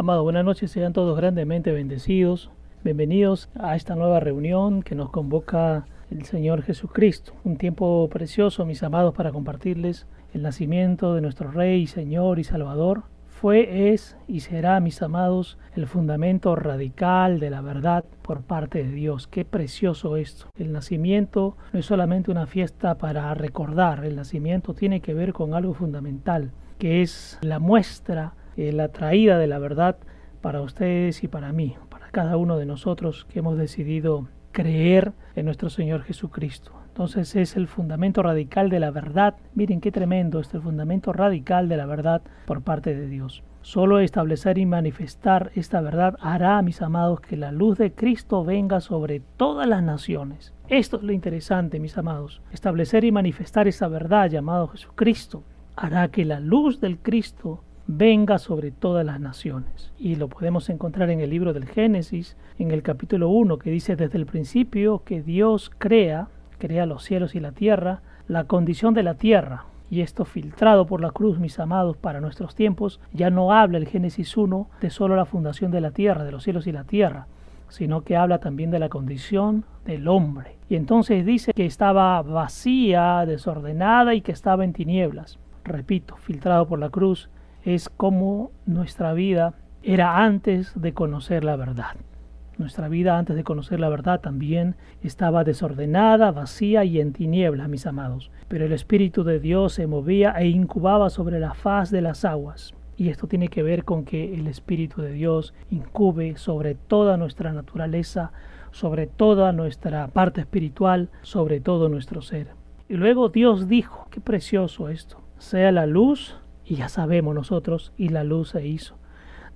Amado, buenas noches, sean todos grandemente bendecidos. Bienvenidos a esta nueva reunión que nos convoca el Señor Jesucristo. Un tiempo precioso, mis amados, para compartirles el nacimiento de nuestro Rey, Señor y Salvador. Fue, es y será, mis amados, el fundamento radical de la verdad por parte de Dios. Qué precioso esto. El nacimiento no es solamente una fiesta para recordar, el nacimiento tiene que ver con algo fundamental, que es la muestra, eh, la traída de la verdad para ustedes y para mí, para cada uno de nosotros que hemos decidido creer en nuestro Señor Jesucristo. Entonces es el fundamento radical de la verdad. Miren qué tremendo es el fundamento radical de la verdad por parte de Dios. Solo establecer y manifestar esta verdad hará, mis amados, que la luz de Cristo venga sobre todas las naciones. Esto es lo interesante, mis amados. Establecer y manifestar esa verdad llamado Jesucristo hará que la luz del Cristo venga sobre todas las naciones. Y lo podemos encontrar en el libro del Génesis, en el capítulo 1, que dice desde el principio que Dios crea, crea los cielos y la tierra, la condición de la tierra. Y esto filtrado por la cruz, mis amados, para nuestros tiempos, ya no habla el Génesis 1 de solo la fundación de la tierra, de los cielos y la tierra, sino que habla también de la condición del hombre. Y entonces dice que estaba vacía, desordenada y que estaba en tinieblas. Repito, filtrado por la cruz, es como nuestra vida era antes de conocer la verdad. Nuestra vida antes de conocer la verdad también estaba desordenada, vacía y en tinieblas, mis amados. Pero el Espíritu de Dios se movía e incubaba sobre la faz de las aguas. Y esto tiene que ver con que el Espíritu de Dios incube sobre toda nuestra naturaleza, sobre toda nuestra parte espiritual, sobre todo nuestro ser. Y luego Dios dijo, qué precioso esto, sea la luz y ya sabemos nosotros, y la luz se hizo.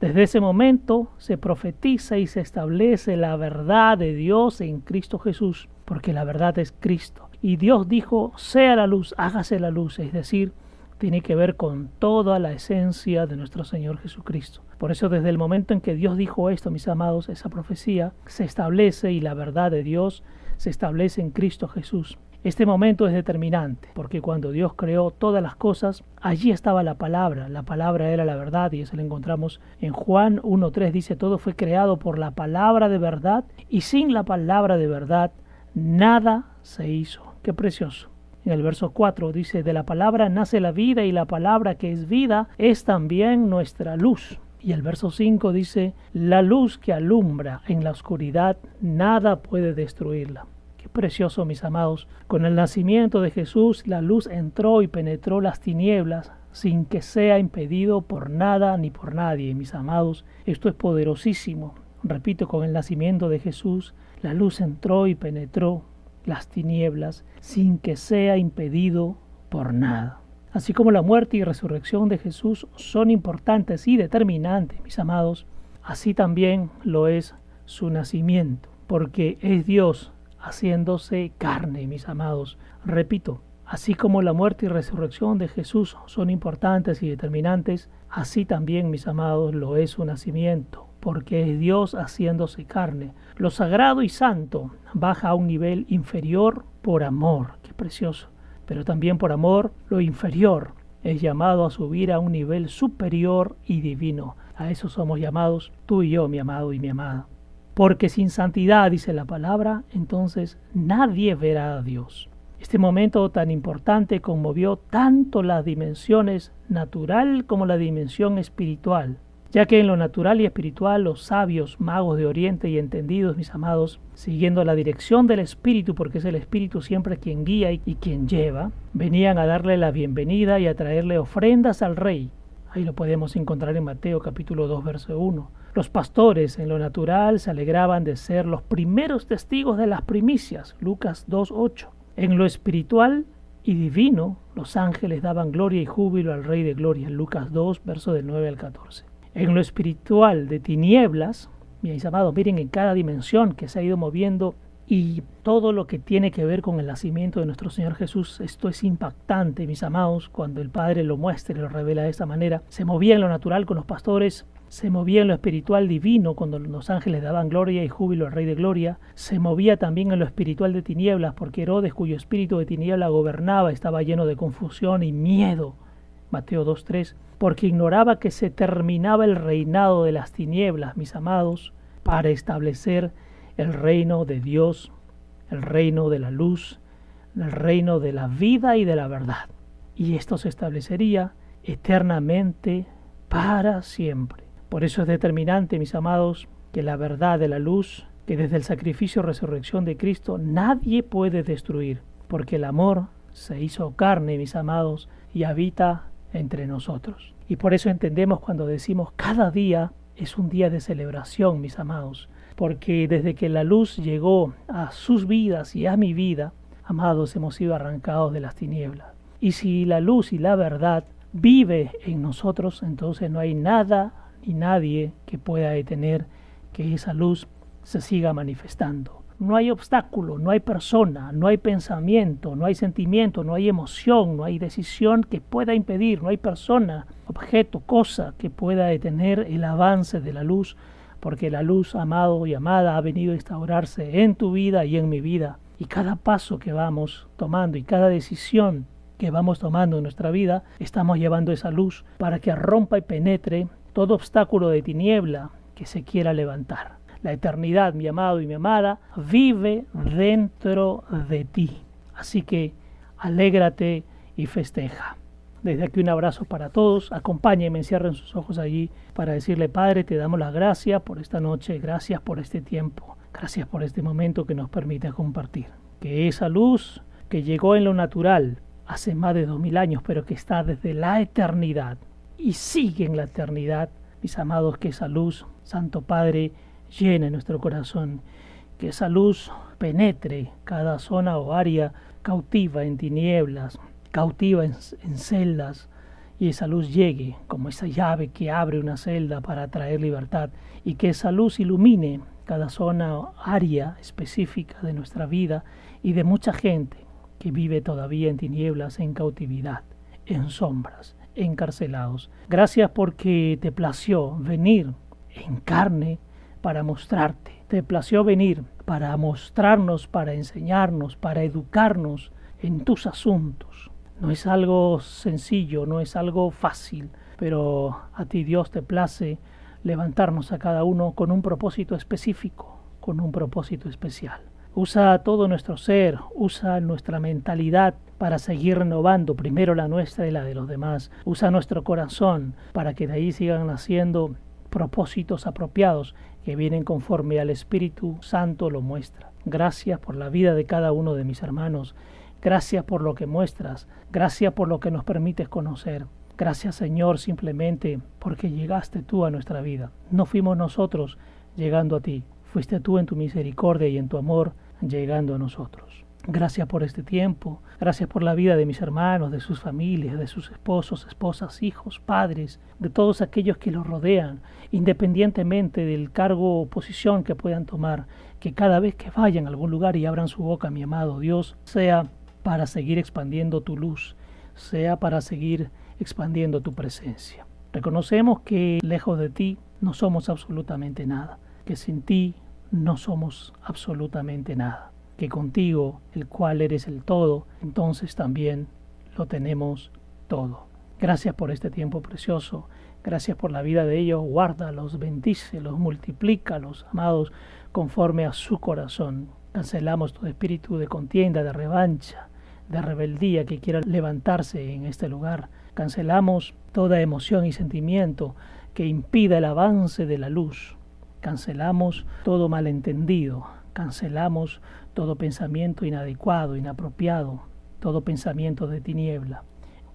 Desde ese momento se profetiza y se establece la verdad de Dios en Cristo Jesús, porque la verdad es Cristo. Y Dios dijo, sea la luz, hágase la luz, es decir, tiene que ver con toda la esencia de nuestro Señor Jesucristo. Por eso desde el momento en que Dios dijo esto, mis amados, esa profecía se establece y la verdad de Dios se establece en Cristo Jesús. Este momento es determinante, porque cuando Dios creó todas las cosas, allí estaba la palabra, la palabra era la verdad, y eso lo encontramos en Juan 1.3, dice, todo fue creado por la palabra de verdad, y sin la palabra de verdad, nada se hizo. Qué precioso. En el verso 4 dice, de la palabra nace la vida, y la palabra que es vida es también nuestra luz. Y el verso 5 dice, la luz que alumbra en la oscuridad, nada puede destruirla precioso, mis amados. Con el nacimiento de Jesús, la luz entró y penetró las tinieblas sin que sea impedido por nada ni por nadie, mis amados. Esto es poderosísimo. Repito, con el nacimiento de Jesús, la luz entró y penetró las tinieblas sin que sea impedido por nada. Así como la muerte y resurrección de Jesús son importantes y determinantes, mis amados, así también lo es su nacimiento, porque es Dios haciéndose carne, mis amados. Repito, así como la muerte y resurrección de Jesús son importantes y determinantes, así también, mis amados, lo es su nacimiento, porque es Dios haciéndose carne. Lo sagrado y santo baja a un nivel inferior por amor, qué precioso, pero también por amor lo inferior es llamado a subir a un nivel superior y divino. A eso somos llamados tú y yo, mi amado y mi amada. Porque sin santidad, dice la palabra, entonces nadie verá a Dios. Este momento tan importante conmovió tanto las dimensiones natural como la dimensión espiritual, ya que en lo natural y espiritual los sabios, magos de Oriente y entendidos, mis amados, siguiendo la dirección del Espíritu, porque es el Espíritu siempre quien guía y quien lleva, venían a darle la bienvenida y a traerle ofrendas al Rey. Ahí lo podemos encontrar en Mateo capítulo 2, verso 1. Los pastores en lo natural se alegraban de ser los primeros testigos de las primicias, Lucas 2.8. En lo espiritual y divino, los ángeles daban gloria y júbilo al Rey de Gloria, Lucas 2, verso del 9 al 14. En lo espiritual de tinieblas, mis amados, miren en cada dimensión que se ha ido moviendo y todo lo que tiene que ver con el nacimiento de nuestro Señor Jesús, esto es impactante, mis amados, cuando el Padre lo muestra y lo revela de esta manera. Se movía en lo natural con los pastores se movía en lo espiritual divino cuando los ángeles daban gloria y júbilo al Rey de Gloria, se movía también en lo espiritual de tinieblas porque Herodes, cuyo espíritu de tiniebla gobernaba, estaba lleno de confusión y miedo. Mateo 2.3, porque ignoraba que se terminaba el reinado de las tinieblas, mis amados, para establecer el reino de Dios, el reino de la luz, el reino de la vida y de la verdad. Y esto se establecería eternamente para siempre. Por eso es determinante, mis amados, que la verdad de la luz, que desde el sacrificio y resurrección de Cristo nadie puede destruir, porque el amor se hizo carne, mis amados, y habita entre nosotros. Y por eso entendemos cuando decimos cada día es un día de celebración, mis amados, porque desde que la luz llegó a sus vidas y a mi vida, amados, hemos sido arrancados de las tinieblas. Y si la luz y la verdad vive en nosotros, entonces no hay nada ni nadie que pueda detener que esa luz se siga manifestando. No hay obstáculo, no hay persona, no hay pensamiento, no hay sentimiento, no hay emoción, no hay decisión que pueda impedir, no hay persona, objeto, cosa que pueda detener el avance de la luz, porque la luz, amado y amada, ha venido a instaurarse en tu vida y en mi vida. Y cada paso que vamos tomando y cada decisión que vamos tomando en nuestra vida, estamos llevando esa luz para que rompa y penetre todo obstáculo de tiniebla que se quiera levantar. La eternidad, mi amado y mi amada, vive dentro de ti. Así que alégrate y festeja. Desde aquí un abrazo para todos. Acompáñenme, cierren sus ojos allí para decirle, Padre, te damos las gracias por esta noche, gracias por este tiempo, gracias por este momento que nos permite compartir. Que esa luz que llegó en lo natural hace más de dos mil años, pero que está desde la eternidad y sigue en la eternidad, mis amados, que esa luz, Santo Padre, llene nuestro corazón, que esa luz penetre cada zona o área cautiva en tinieblas, cautiva en, celdas, y esa luz llegue como esa llave que abre una celda para traer libertad, y que esa luz ilumine cada zona o área específica de nuestra vida y de mucha gente que vive todavía en tinieblas, en cautividad, en sombras, encarcelados. Gracias porque te plació venir en carne para mostrarte. Te plació venir para mostrarnos, para enseñarnos, para educarnos en tus asuntos. No es algo sencillo, no es algo fácil, pero a ti Dios te place levantarnos a cada uno con un propósito específico, con un propósito especial. Usa todo nuestro ser, usa nuestra mentalidad para seguir renovando primero la nuestra y la de los demás. Usa nuestro corazón para que de ahí sigan naciendo propósitos apropiados que vienen conforme al Espíritu Santo lo muestra. Gracias por la vida de cada uno de mis hermanos. Gracias por lo que muestras. Gracias por lo que nos permites conocer. Gracias Señor simplemente porque llegaste tú a nuestra vida. No fuimos nosotros llegando a ti. Fuiste tú en tu misericordia y en tu amor llegando a nosotros. Gracias por este tiempo, gracias por la vida de mis hermanos, de sus familias, de sus esposos, esposas, hijos, padres, de todos aquellos que los rodean, independientemente del cargo o posición que puedan tomar, que cada vez que vayan a algún lugar y abran su boca, mi amado Dios, sea para seguir expandiendo tu luz, sea para seguir expandiendo tu presencia. Reconocemos que lejos de ti no somos absolutamente nada, que sin ti no somos absolutamente nada, que contigo, el cual eres el todo, entonces también lo tenemos todo. Gracias por este tiempo precioso, gracias por la vida de ellos, guárdalos, bendícelos, multiplícalos, amados, conforme a su corazón. Cancelamos todo espíritu de contienda, de revancha, de rebeldía que quiera levantarse en este lugar. Cancelamos toda emoción y sentimiento que impida el avance de la luz Cancelamos todo malentendido, cancelamos todo pensamiento inadecuado, inapropiado, todo pensamiento de tiniebla.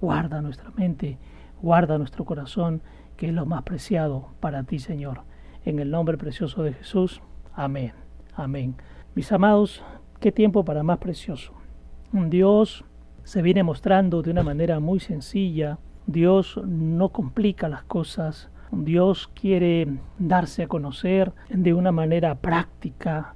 Guarda nuestra mente, guarda nuestro corazón, que es lo más preciado para ti, Señor. En el nombre precioso de Jesús. Amén. Amén. Mis amados, qué tiempo para más precioso. Dios se viene mostrando de una manera muy sencilla. Dios no complica las cosas. Dios quiere darse a conocer de una manera práctica.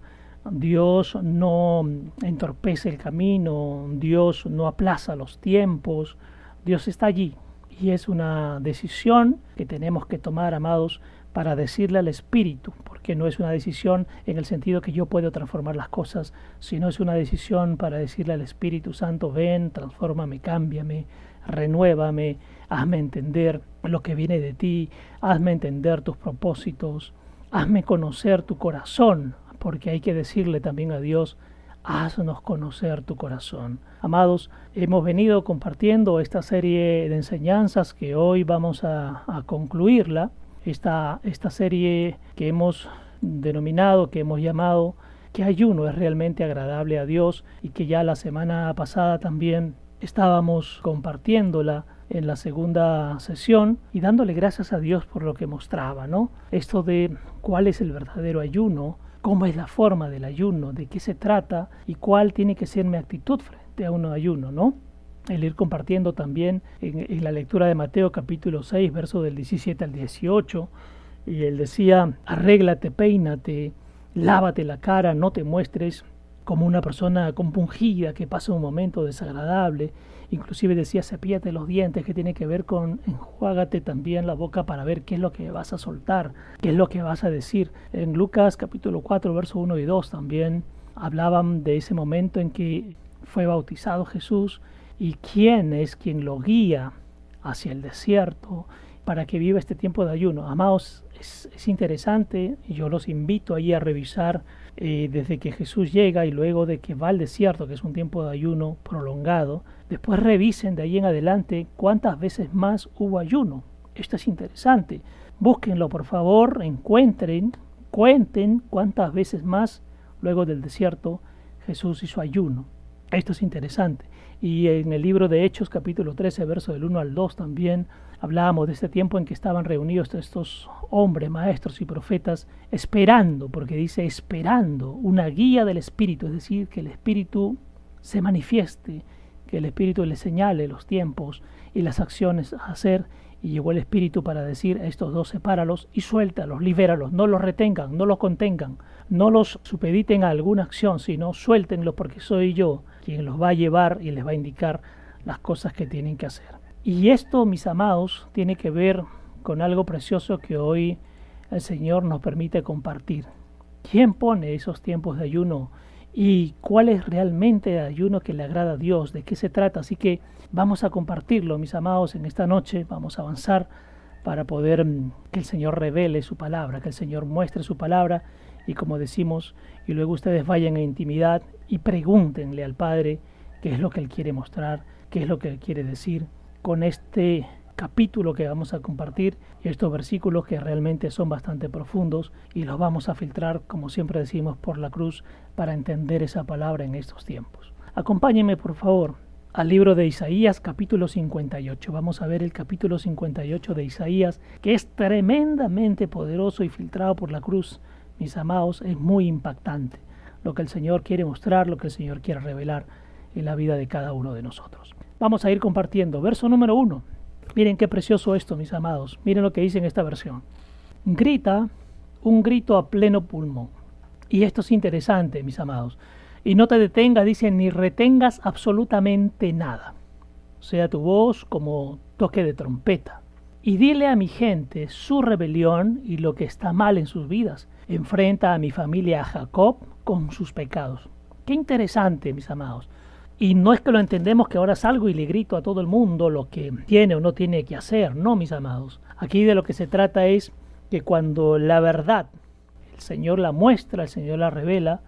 Dios no entorpece el camino, Dios no aplaza los tiempos, Dios está allí y es una decisión que tenemos que tomar, amados, para decirle al Espíritu, porque no es una decisión en el sentido que yo puedo transformar las cosas, sino es una decisión para decirle al Espíritu Santo, ven, transfórmame, cámbiame, renuévame, hazme entender lo que viene de ti, hazme entender tus propósitos, hazme conocer tu corazón, porque hay que decirle también a Dios, haznos conocer tu corazón. Amados, hemos venido compartiendo esta serie de enseñanzas que hoy vamos a, concluirla, esta, esta serie que hemos denominado, que hemos llamado que ayuno es realmente agradable a Dios y que ya la semana pasada también estábamos compartiéndola en la segunda sesión y dándole gracias a Dios por lo que mostraba, ¿no? Esto de cuál es el verdadero ayuno, cómo es la forma del ayuno, de qué se trata y cuál tiene que ser mi actitud frente a un ayuno, ¿no? El ir compartiendo también en, la lectura de Mateo capítulo 6, verso del 17 al 18, y él decía, arréglate, peínate, lávate la cara, no te muestres como una persona compungida que pasa un momento desagradable. Inclusive decía, cepíate los dientes, que tiene que ver con enjuágate también la boca para ver qué es lo que vas a soltar, qué es lo que vas a decir. En Lucas capítulo 4, verso 1 y 2 también hablaban de ese momento en que fue bautizado Jesús y quién es quien lo guía hacia el desierto para que viva este tiempo de ayuno. Amados, es, es interesante y yo los invito ahí a revisar eh, desde que Jesús llega y luego de que va al desierto, que es un tiempo de ayuno prolongado, después revisen de ahí en adelante cuántas veces más hubo ayuno. Esto es interesante. Búsquenlo, por favor, encuentren, cuenten cuántas veces más luego del desierto Jesús hizo ayuno. Esto es interesante. Y en el libro de Hechos, capítulo 13, verso del 1 al 2 también hablábamos de este tiempo en que estaban reunidos estos hombres, maestros y profetas, esperando, porque dice esperando una guía del Espíritu, es decir, que el Espíritu se manifieste, que el Espíritu le señale los tiempos y las acciones a hacer. Y llegó el Espíritu para decir a estos dos, sepáralos y suéltalos, libéralos, no los retengan, no los contengan, no los supediten a alguna acción, sino suéltenlos porque soy yo quien los va a llevar y les va a indicar las cosas que tienen que hacer. Y esto, mis amados, tiene que ver con algo precioso que hoy el Señor nos permite compartir. ¿Quién pone esos tiempos de ayuno? ¿Y cuál es realmente el ayuno que le agrada a Dios? ¿De qué se trata? Así que vamos a compartirlo, mis amados, en esta noche. Vamos a avanzar para poder mm, que el Señor revele su palabra, que el Señor muestre su palabra y como decimos, y luego ustedes vayan en intimidad y pregúntenle al Padre qué es lo que Él quiere mostrar, qué es lo que Él quiere decir con este capítulo que vamos a compartir y estos versículos que realmente son bastante profundos y los vamos a filtrar, como siempre decimos, por la cruz para entender esa palabra en estos tiempos. Acompáñenme, por favor, al libro de Isaías capítulo 58. Vamos a ver el capítulo 58 de Isaías, que es tremendamente poderoso y filtrado por la cruz mis amados, es muy impactante lo que el Señor quiere mostrar, lo que el Señor quiere revelar en la vida de cada uno de nosotros. Vamos a ir compartiendo. Verso número uno. Miren qué precioso esto, mis amados. Miren lo que dice en esta versión. Grita un grito a pleno pulmón. Y esto es interesante, mis amados. Y no te detengas, dice, ni retengas absolutamente nada. Sea tu voz como toque de trompeta. Y dile a mi gente su rebelión y lo que está mal en sus vidas enfrenta a mi familia, a Jacob, con sus pecados. Qué interesante, mis amados. Y no es que lo entendemos que ahora salgo y le grito a todo el mundo lo que tiene o no tiene que hacer, no, mis amados. Aquí de lo que se trata es que cuando la verdad, el Señor la muestra, el Señor la revela,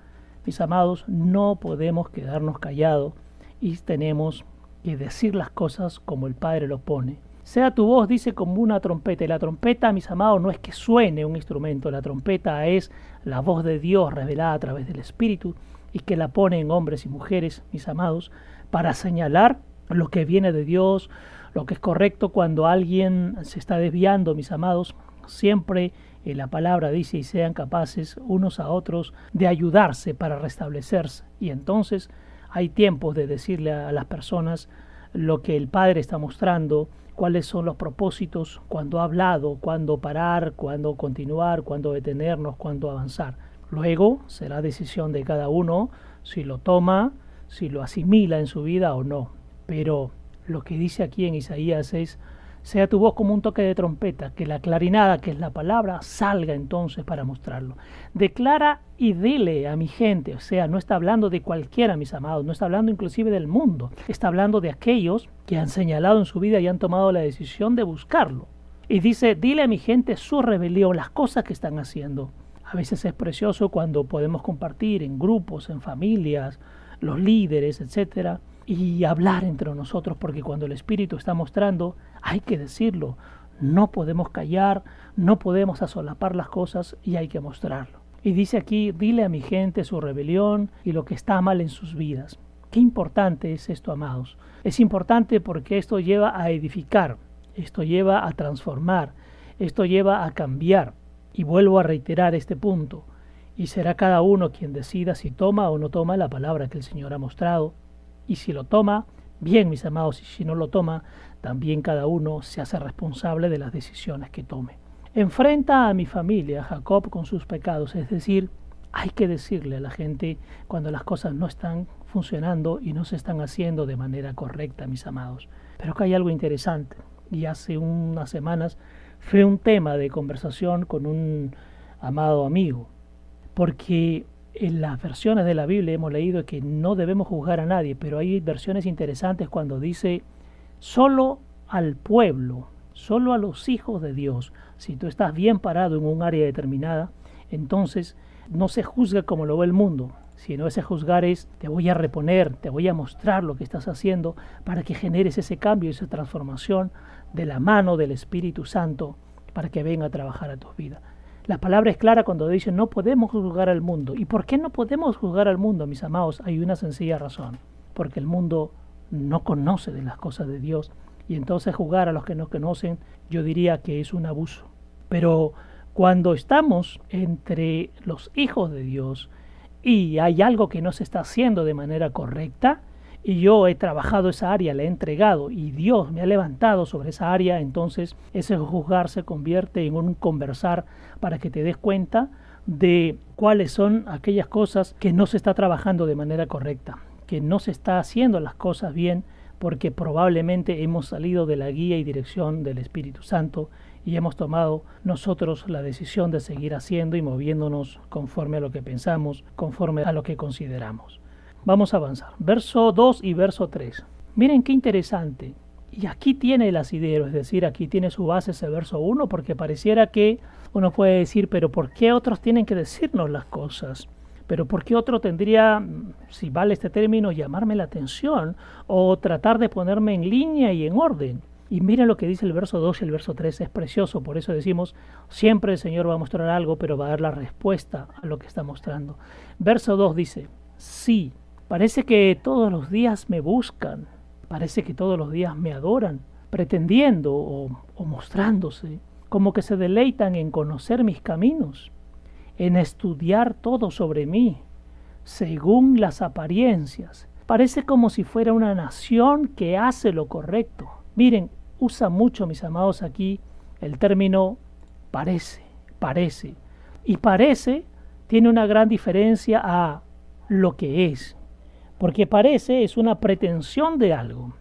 mis amados, no podemos quedarnos callados y tenemos que decir las cosas como el Padre lo pone. Sea tu voz, dice, como una trompeta. Y la trompeta, mis amados, no es que suene un instrumento. La trompeta es la voz de Dios revelada a través del Espíritu y que la pone en hombres y mujeres, mis amados, para señalar lo que viene de Dios, lo que es correcto cuando alguien se está desviando, mis amados. Siempre en la palabra dice y sean capaces unos a otros de ayudarse para restablecerse. Y entonces hay tiempos de decirle a las personas lo que el Padre está mostrando cuáles son los propósitos, cuándo ha hablado, cuándo parar, cuándo continuar, cuándo detenernos, cuándo avanzar. Luego será decisión de cada uno si lo toma, si lo asimila en su vida o no. Pero lo que dice aquí en Isaías es, sea tu voz como un toque de trompeta, que la clarinada, que es la palabra, salga entonces para mostrarlo. Declara y dile a mi gente, o sea, no está hablando de cualquiera, mis amados, no está hablando inclusive del mundo, está hablando de aquellos que han señalado en su vida y han tomado la decisión de buscarlo. Y dice, dile a mi gente su rebelión, las cosas que están haciendo. A veces es precioso cuando podemos compartir en grupos, en familias, los líderes, etcétera, y hablar entre nosotros, porque cuando el Espíritu está mostrando, hay que decirlo. No podemos callar, no podemos asolapar las cosas y hay que mostrarlo. Y dice aquí, dile a mi gente su rebelión y lo que está mal en sus vidas. Qué importante es esto, amados. Es importante porque esto lleva a edificar, esto lleva a transformar, esto lleva a cambiar. Y vuelvo a reiterar este punto. Y será cada uno quien decida si toma o no toma la palabra que el Señor ha mostrado y si lo toma, bien, mis amados, y si no lo toma, también cada uno se hace responsable de las decisiones que tome. Enfrenta a mi familia, Jacob, con sus pecados, es decir, hay que decirle a la gente cuando las cosas no están funcionando y no se están haciendo de manera correcta, mis amados. Pero que hay algo interesante, y hace unas semanas fue un tema de conversación con un amado amigo, porque en las versiones de la Biblia hemos leído que no debemos juzgar a nadie, pero hay versiones interesantes cuando dice solo al pueblo, solo a los hijos de Dios. Si tú estás bien parado en un área determinada, entonces no se juzga como lo ve el mundo, sino ese juzgar es te voy a reponer, te voy a mostrar lo que estás haciendo para que generes ese cambio, esa transformación de la mano del Espíritu Santo para que venga a trabajar a tu vida. La palabra es clara cuando dice no podemos juzgar al mundo. ¿Y por qué no podemos juzgar al mundo, mis amados? Hay una sencilla razón. Porque el mundo no conoce de las cosas de Dios. Y entonces juzgar a los que no conocen, yo diría que es un abuso. Pero cuando estamos entre los hijos de Dios y hay algo que no se está haciendo de manera correcta, y yo he trabajado esa área, la he entregado y Dios me ha levantado sobre esa área, entonces ese juzgar se convierte en un conversar para que te des cuenta de cuáles son aquellas cosas que no se está trabajando de manera correcta, que no se está haciendo las cosas bien porque probablemente hemos salido de la guía y dirección del Espíritu Santo y hemos tomado nosotros la decisión de seguir haciendo y moviéndonos conforme a lo que pensamos, conforme a lo que consideramos. Vamos a avanzar. Verso 2 y verso 3. Miren qué interesante. Y aquí tiene el asidero, es decir, aquí tiene su base ese verso 1, porque pareciera que uno puede decir, pero ¿por qué otros tienen que decirnos las cosas? Pero ¿por qué otro tendría, si vale este término, llamarme la atención o tratar de ponerme en línea y en orden? Y miren lo que dice el verso 2 y el verso 3, es precioso, por eso decimos, siempre el Señor va a mostrar algo, pero va a dar la respuesta a lo que está mostrando. Verso 2 dice, sí, Parece que todos los días me buscan, parece que todos los días me adoran, pretendiendo o, mostrándose, como que se deleitan en conocer mis caminos, en estudiar todo sobre mí, según las apariencias. Parece como si fuera una nación que hace lo correcto. Miren, usa mucho, mis amados, aquí el término parece, parece. Y parece tiene una gran diferencia a lo que es porque parece es una pretensión de algo,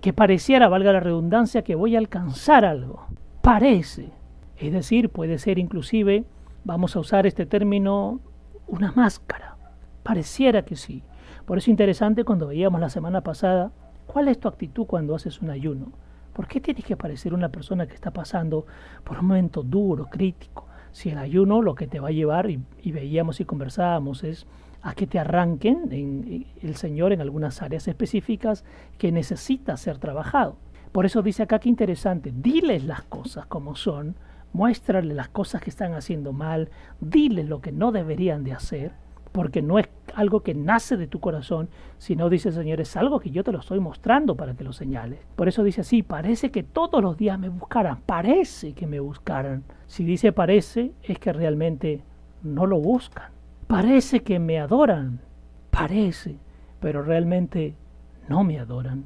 que pareciera, valga la redundancia, que voy a alcanzar algo. Parece, es decir, puede ser inclusive, vamos a usar este término, una máscara. Pareciera que sí. Por eso es interesante cuando veíamos la semana pasada, ¿cuál es tu actitud cuando haces un ayuno? ¿Por qué tienes que parecer una persona que está pasando por un momento duro, crítico? Si el ayuno lo que te va a llevar, y, y veíamos y conversábamos, es a que te arranquen en, el Señor en algunas áreas específicas que necesita ser trabajado. Por eso dice acá que interesante, diles las cosas como son, muéstrales las cosas que están haciendo mal, diles lo que no deberían de hacer, porque no es algo que nace de tu corazón, sino dice Señor, es algo que yo te lo estoy mostrando para que lo señales. Por eso dice así, parece que todos los días me buscaran, parece que me buscaran. Si dice parece, es que realmente no lo buscan. Parece que me adoran, parece, pero realmente no me adoran,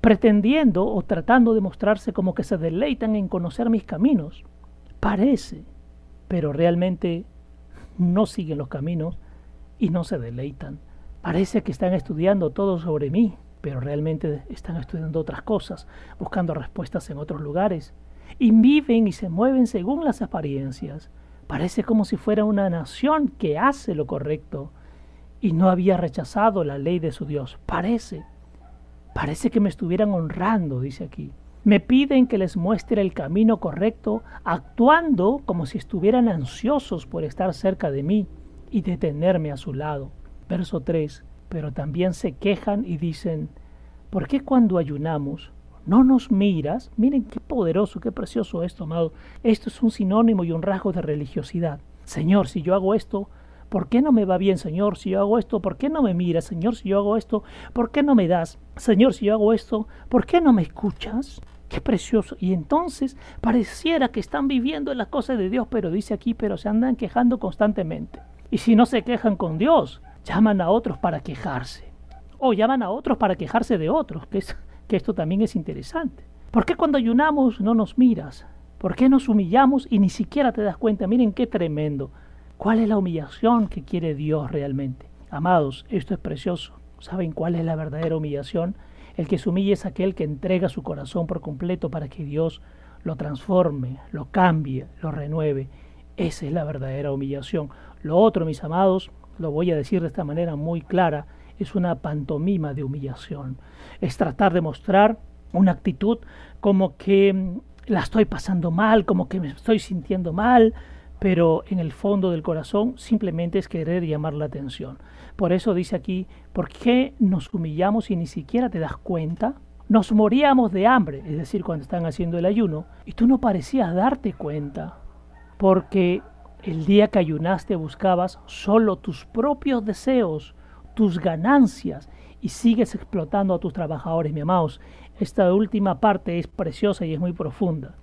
pretendiendo o tratando de mostrarse como que se deleitan en conocer mis caminos. Parece, pero realmente no siguen los caminos y no se deleitan. Parece que están estudiando todo sobre mí, pero realmente están estudiando otras cosas, buscando respuestas en otros lugares, y viven y se mueven según las apariencias. Parece como si fuera una nación que hace lo correcto y no había rechazado la ley de su Dios. Parece. Parece que me estuvieran honrando, dice aquí. Me piden que les muestre el camino correcto, actuando como si estuvieran ansiosos por estar cerca de mí y detenerme a su lado. Verso 3. Pero también se quejan y dicen, ¿por qué cuando ayunamos no nos miras? Miren qué poderoso, qué precioso esto, amado. Esto es un sinónimo y un rasgo de religiosidad. Señor, si yo hago esto, ¿Por qué no me va bien, Señor, si yo hago esto? ¿Por qué no me miras, Señor, si yo hago esto? ¿Por qué no me das? Señor, si yo hago esto, ¿por qué no me escuchas? Qué precioso. Y entonces pareciera que están viviendo en las cosas de Dios, pero dice aquí, pero se andan quejando constantemente. Y si no se quejan con Dios, llaman a otros para quejarse. O llaman a otros para quejarse de otros, que, es, que esto también es interesante. ¿Por qué cuando ayunamos no nos miras? ¿Por qué nos humillamos y ni siquiera te das cuenta? Miren qué tremendo. ¿Cuál es la humillación que quiere Dios realmente? Amados, esto es precioso. ¿Saben cuál es la verdadera humillación? El que se humilla es aquel que entrega su corazón por completo para que Dios lo transforme, lo cambie, lo renueve. Esa es la verdadera humillación. Lo otro, mis amados, lo voy a decir de esta manera muy clara, es una pantomima de humillación. Es tratar de mostrar una actitud como que mm, la estoy pasando mal, como que me estoy sintiendo mal, pero en el fondo del corazón simplemente es querer llamar la atención. Por eso dice aquí, ¿por qué nos humillamos y ni siquiera te das cuenta? Nos moríamos de hambre, es decir, cuando están haciendo el ayuno, y tú no parecías darte cuenta, porque el día que ayunaste buscabas solo tus propios deseos, tus ganancias, y sigues explotando a tus trabajadores, mi amados. Esta última parte es preciosa y es muy profunda.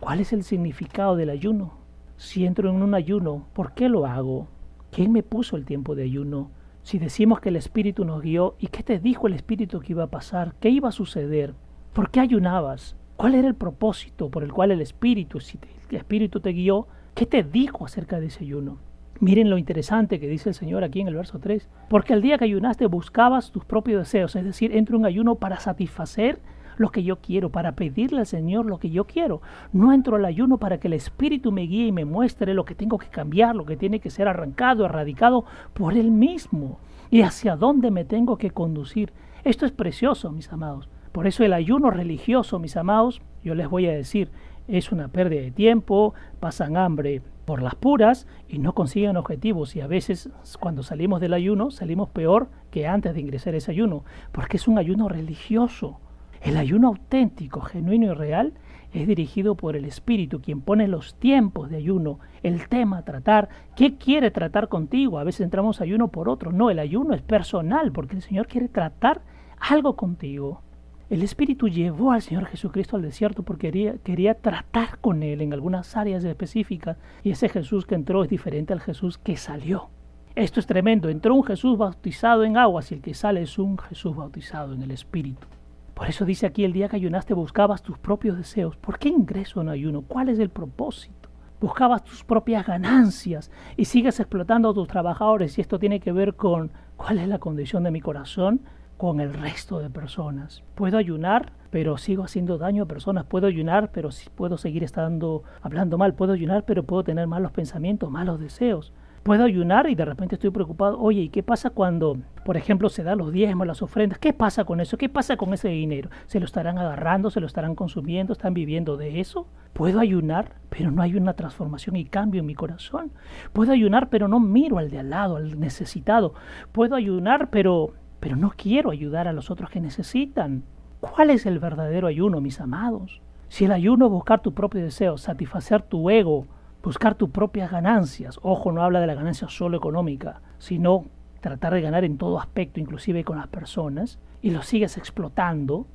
¿Cuál es el significado del ayuno? Si entro en un ayuno, ¿por qué lo hago? ¿Quién me puso el tiempo de ayuno? Si decimos que el Espíritu nos guió, ¿y qué te dijo el Espíritu que iba a pasar? ¿Qué iba a suceder? ¿Por qué ayunabas? ¿Cuál era el propósito por el cual el Espíritu, el Espíritu te guió, qué te dijo acerca de ese ayuno? Miren lo interesante que dice el Señor aquí en el verso 3. Porque el día que ayunaste buscabas tus propios deseos, es decir, entro en ayuno para satisfacer lo que yo quiero, para pedirle al Señor lo que yo quiero. No entro al ayuno para que el Espíritu me guíe y me muestre lo que tengo que cambiar, lo que tiene que ser arrancado, erradicado por Él mismo y hacia dónde me tengo que conducir. Esto es precioso, mis amados. Por eso el ayuno religioso, mis amados, yo les voy a decir, es una pérdida de tiempo, pasan hambre por las puras y no consiguen objetivos y a veces cuando salimos del ayuno salimos peor que antes de ingresar a ese ayuno, porque es un ayuno religioso. El ayuno auténtico, genuino y real es dirigido por el Espíritu, quien pone los tiempos de ayuno, el tema a tratar, qué quiere tratar contigo. A veces entramos ayuno por otro. No, el ayuno es personal, porque el Señor quiere tratar algo contigo. El Espíritu llevó al Señor Jesucristo al desierto porque quería, quería tratar con Él en algunas áreas específicas. Y ese Jesús que entró es diferente al Jesús que salió. Esto es tremendo. Entró un Jesús bautizado en aguas y el que sale es un Jesús bautizado en el Espíritu. Por eso dice aquí, el día que ayunaste buscabas tus propios deseos. ¿Por qué ingreso en ayuno? ¿Cuál es el propósito? Buscabas tus propias ganancias y sigues explotando a tus trabajadores. Y esto tiene que ver con cuál es la condición de mi corazón con el resto de personas. Puedo ayunar, pero sigo haciendo daño a personas. Puedo ayunar, pero puedo seguir estando hablando mal. Puedo ayunar, pero puedo tener malos pensamientos, malos deseos puedo ayunar y de repente estoy preocupado, oye, ¿y qué pasa cuando, por ejemplo, se dan los diezmos, las ofrendas? ¿Qué pasa con eso? ¿Qué pasa con ese dinero? ¿Se lo estarán agarrando? ¿Se lo estarán consumiendo? ¿Están viviendo de eso? Puedo ayunar, pero no hay una transformación y cambio en mi corazón. Puedo ayunar, pero no miro al de al lado, al necesitado. Puedo ayunar, pero, pero no quiero ayudar a los otros que necesitan. ¿Cuál es el verdadero ayuno, mis amados? Si el ayuno es buscar tu propio deseo, satisfacer tu ego, buscar tus propias ganancias. Ojo, no habla de la ganancia solo económica, sino tratar de ganar en todo aspecto, inclusive con las personas, y lo sigues explotando,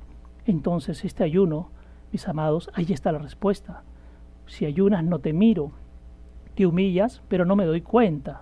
entonces este ayuno, mis amados, ahí está la respuesta. Si ayunas no te miro, te humillas, pero no me doy cuenta.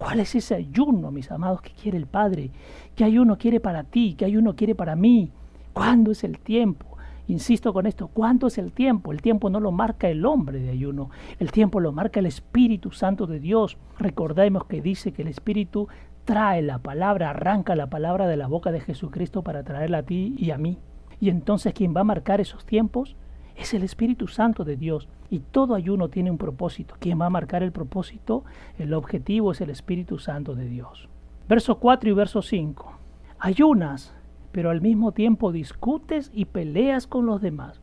¿Cuál es ese ayuno, mis amados, que quiere el Padre? ¿Qué ayuno quiere para ti? ¿Qué ayuno quiere para mí? ¿Cuándo es el tiempo? Insisto con esto, ¿cuánto es el tiempo? El tiempo no lo marca el hombre de ayuno, el tiempo lo marca el Espíritu Santo de Dios. Recordemos que dice que el Espíritu extrae la palabra, arranca la palabra de la boca de Jesucristo para traerla a ti y a mí. Y entonces quien va a marcar esos tiempos es el Espíritu Santo de Dios. Y todo ayuno tiene un propósito. Quien va a marcar el propósito, el objetivo es el Espíritu Santo de Dios. Verso 4 y verso 5. Ayunas, pero al mismo tiempo discutes y peleas con los demás.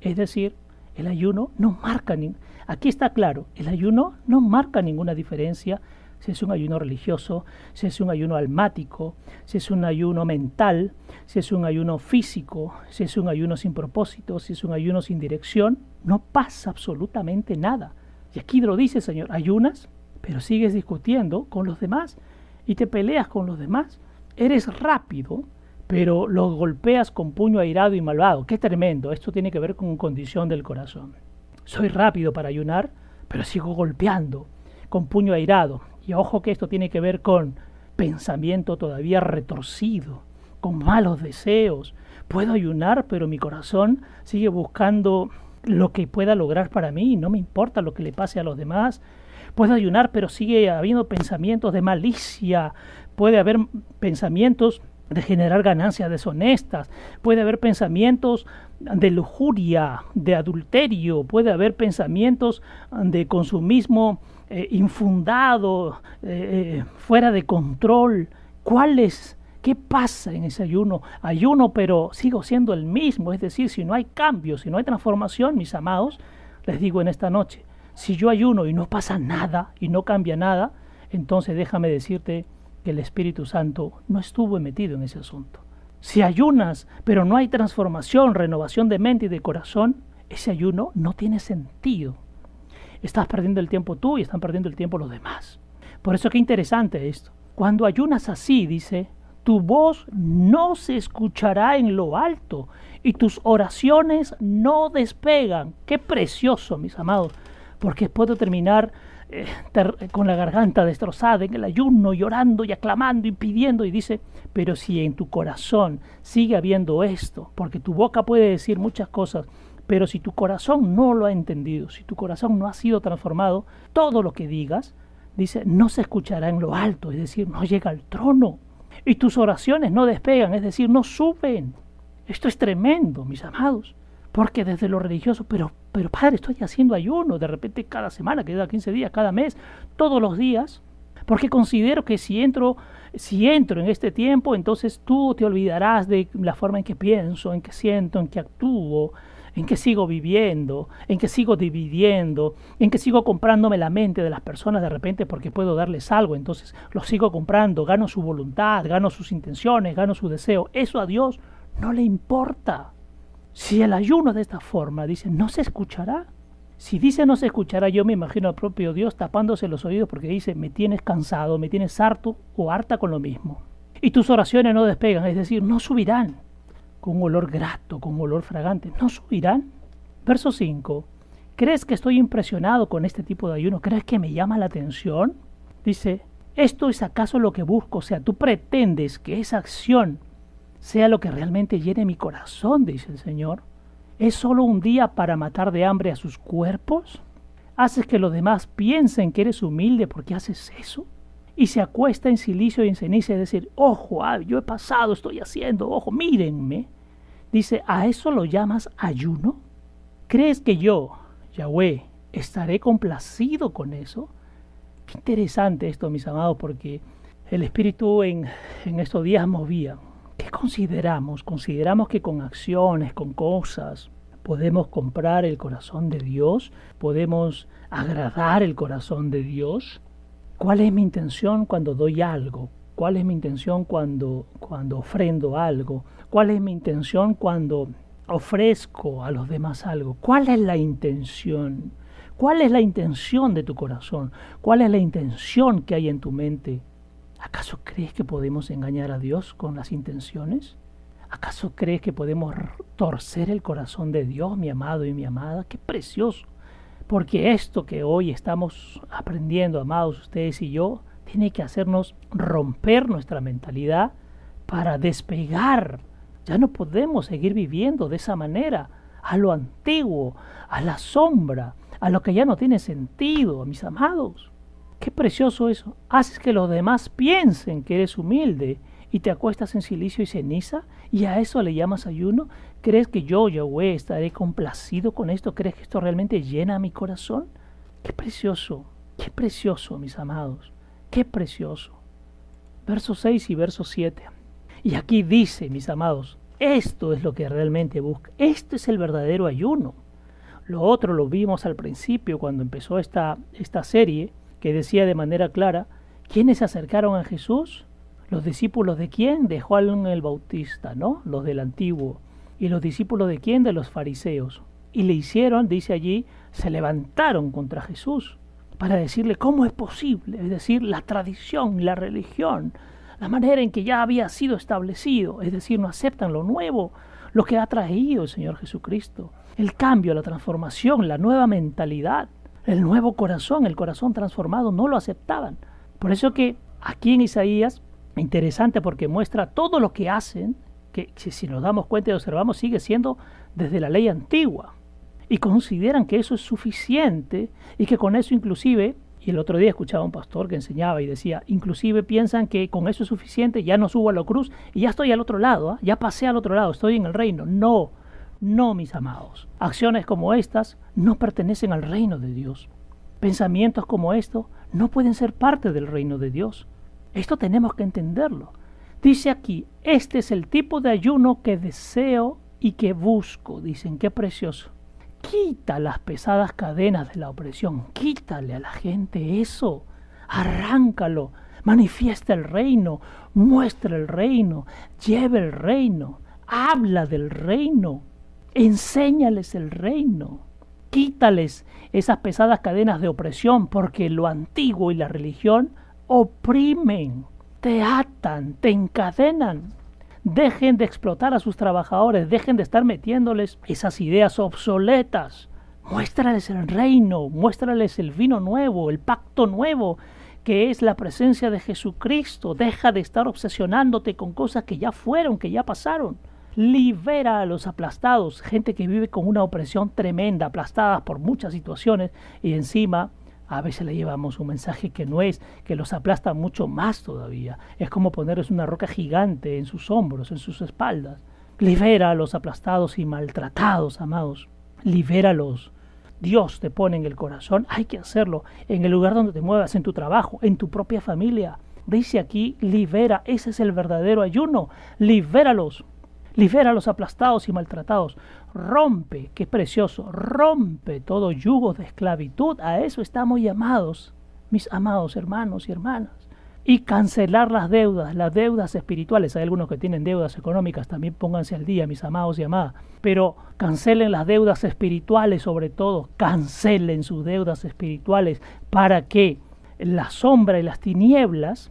Es decir, el ayuno no marca, ni, aquí está claro, el ayuno no marca ninguna diferencia si es un ayuno religioso, si es un ayuno almático, si es un ayuno mental, si es un ayuno físico, si es un ayuno sin propósito, si es un ayuno sin dirección, no pasa absolutamente nada. Y aquí lo dice, Señor, ayunas, pero sigues discutiendo con los demás y te peleas con los demás. Eres rápido, pero los golpeas con puño airado y malvado. Qué tremendo. Esto tiene que ver con condición del corazón. Soy rápido para ayunar, pero sigo golpeando con puño airado. Y ojo que esto tiene que ver con pensamiento todavía retorcido, con malos deseos. Puedo ayunar, pero mi corazón sigue buscando lo que pueda lograr para mí, no me importa lo que le pase a los demás. Puedo ayunar, pero sigue habiendo pensamientos de malicia, puede haber pensamientos de generar ganancias deshonestas, puede haber pensamientos de lujuria, de adulterio, puede haber pensamientos de consumismo eh, infundado, eh, eh, fuera de control. ¿Cuál es? ¿Qué pasa en ese ayuno? Ayuno, pero sigo siendo el mismo. Es decir, si no hay cambio, si no hay transformación, mis amados, les digo en esta noche, si yo ayuno y no pasa nada y no cambia nada, entonces déjame decirte que el Espíritu Santo no estuvo metido en ese asunto. Si ayunas, pero no hay transformación, renovación de mente y de corazón, ese ayuno no tiene sentido. Estás perdiendo el tiempo tú y están perdiendo el tiempo los demás. Por eso qué interesante esto. Cuando ayunas así, dice, tu voz no se escuchará en lo alto y tus oraciones no despegan. Qué precioso, mis amados, porque puedo terminar eh, con la garganta destrozada en el ayuno, llorando y aclamando y pidiendo, y dice, pero si en tu corazón sigue habiendo esto, porque tu boca puede decir muchas cosas, pero si tu corazón no lo ha entendido, si tu corazón no ha sido transformado, todo lo que digas, dice, no se escuchará en lo alto, es decir, no llega al trono. Y tus oraciones no despegan, es decir, no suben. Esto es tremendo, mis amados. Porque desde lo religioso, pero, pero padre, estoy haciendo ayuno, de repente cada semana, que da 15 días, cada mes, todos los días, porque considero que si entro, si entro en este tiempo, entonces tú te olvidarás de la forma en que pienso, en que siento, en que actúo, en que sigo viviendo, en que sigo dividiendo, en que sigo comprándome la mente de las personas de repente porque puedo darles algo, entonces lo sigo comprando, gano su voluntad, gano sus intenciones, gano su deseo. Eso a Dios no le importa. Si el ayuno de esta forma dice, no se escuchará. Si dice no se escuchará, yo me imagino al propio Dios tapándose los oídos porque dice, me tienes cansado, me tienes harto o harta con lo mismo. Y tus oraciones no despegan, es decir, no subirán con un olor grato, con olor fragante, no subirán. Verso 5. ¿Crees que estoy impresionado con este tipo de ayuno? ¿Crees que me llama la atención? Dice, ¿esto es acaso lo que busco? O sea, tú pretendes que esa acción sea lo que realmente llene mi corazón, dice el Señor. ¿Es solo un día para matar de hambre a sus cuerpos? ¿Haces que los demás piensen que eres humilde porque haces eso? Y se acuesta en silicio y en ceniza y decir, ojo, ah, yo he pasado, estoy haciendo, ojo, mírenme. Dice, ¿a eso lo llamas ayuno? ¿Crees que yo, Yahweh, estaré complacido con eso? Qué interesante esto, mis amados, porque el Espíritu en, en estos días movía ¿Qué consideramos? ¿Consideramos que con acciones, con cosas, podemos comprar el corazón de Dios? ¿Podemos agradar el corazón de Dios? ¿Cuál es mi intención cuando doy algo? ¿Cuál es mi intención cuando, cuando ofrendo algo? ¿Cuál es mi intención cuando ofrezco a los demás algo? ¿Cuál es la intención? ¿Cuál es la intención de tu corazón? ¿Cuál es la intención que hay en tu mente? ¿Acaso crees que podemos engañar a Dios con las intenciones? ¿Acaso crees que podemos torcer el corazón de Dios, mi amado y mi amada? ¡Qué precioso! Porque esto que hoy estamos aprendiendo, amados ustedes y yo, tiene que hacernos romper nuestra mentalidad para despegar. Ya no podemos seguir viviendo de esa manera, a lo antiguo, a la sombra, a lo que ya no tiene sentido, mis amados. Qué precioso eso. Haces que los demás piensen que eres humilde y te acuestas en silicio y ceniza y a eso le llamas ayuno. ¿Crees que yo, Yahweh, estaré complacido con esto? ¿Crees que esto realmente llena mi corazón? Qué precioso, qué precioso, mis amados, qué precioso. Verso 6 y verso 7. Y aquí dice, mis amados, esto es lo que realmente busca. Esto es el verdadero ayuno. Lo otro lo vimos al principio cuando empezó esta, esta serie que decía de manera clara, ¿quiénes se acercaron a Jesús? ¿Los discípulos de quién? De Juan el Bautista, ¿no? Los del antiguo. ¿Y los discípulos de quién? De los fariseos. Y le hicieron, dice allí, se levantaron contra Jesús para decirle cómo es posible, es decir, la tradición, la religión, la manera en que ya había sido establecido, es decir, no aceptan lo nuevo, lo que ha traído el Señor Jesucristo, el cambio, la transformación, la nueva mentalidad, el nuevo corazón, el corazón transformado, no lo aceptaban. Por eso que aquí en Isaías, interesante porque muestra todo lo que hacen, que si nos damos cuenta y observamos sigue siendo desde la ley antigua, y consideran que eso es suficiente y que con eso inclusive y el otro día escuchaba a un pastor que enseñaba y decía, inclusive piensan que con eso es suficiente, ya no subo a la cruz y ya estoy al otro lado, ¿ah? ya pasé al otro lado, estoy en el reino. No, no, mis amados. Acciones como estas no pertenecen al reino de Dios. Pensamientos como estos no pueden ser parte del reino de Dios. Esto tenemos que entenderlo. Dice aquí, este es el tipo de ayuno que deseo y que busco. Dicen, qué precioso. Quita las pesadas cadenas de la opresión, quítale a la gente eso, arráncalo, manifiesta el reino, muestra el reino, lleve el reino, habla del reino, enséñales el reino, quítales esas pesadas cadenas de opresión, porque lo antiguo y la religión oprimen, te atan, te encadenan. Dejen de explotar a sus trabajadores, dejen de estar metiéndoles esas ideas obsoletas. Muéstrales el reino, muéstrales el vino nuevo, el pacto nuevo, que es la presencia de Jesucristo. Deja de estar obsesionándote con cosas que ya fueron, que ya pasaron. Libera a los aplastados, gente que vive con una opresión tremenda, aplastadas por muchas situaciones y encima a veces le llevamos un mensaje que no es, que los aplasta mucho más todavía. Es como ponerles una roca gigante en sus hombros, en sus espaldas. Libera a los aplastados y maltratados, amados. Libéralos. Dios te pone en el corazón, hay que hacerlo en el lugar donde te muevas, en tu trabajo, en tu propia familia. Dice aquí, libera, ese es el verdadero ayuno, libéralos. Libera a los aplastados y maltratados. Rompe, qué precioso, rompe todo yugo de esclavitud. A eso estamos llamados, mis amados hermanos y hermanas. Y cancelar las deudas, las deudas espirituales. Hay algunos que tienen deudas económicas, también pónganse al día, mis amados y amadas. Pero cancelen las deudas espirituales sobre todo. Cancelen sus deudas espirituales para que la sombra y las tinieblas,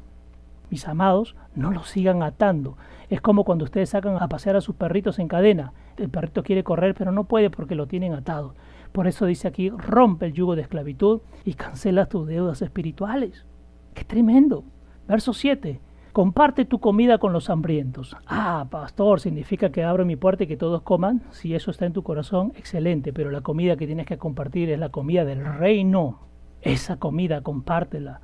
mis amados, no los sigan atando. Es como cuando ustedes sacan a pasear a sus perritos en cadena. El perrito quiere correr pero no puede porque lo tienen atado. Por eso dice aquí, rompe el yugo de esclavitud y cancela tus deudas espirituales. ¡Qué tremendo! Verso 7. Comparte tu comida con los hambrientos. Ah, pastor, significa que abro mi puerta y que todos coman. Si eso está en tu corazón, excelente, pero la comida que tienes que compartir es la comida del reino. Esa comida, compártela.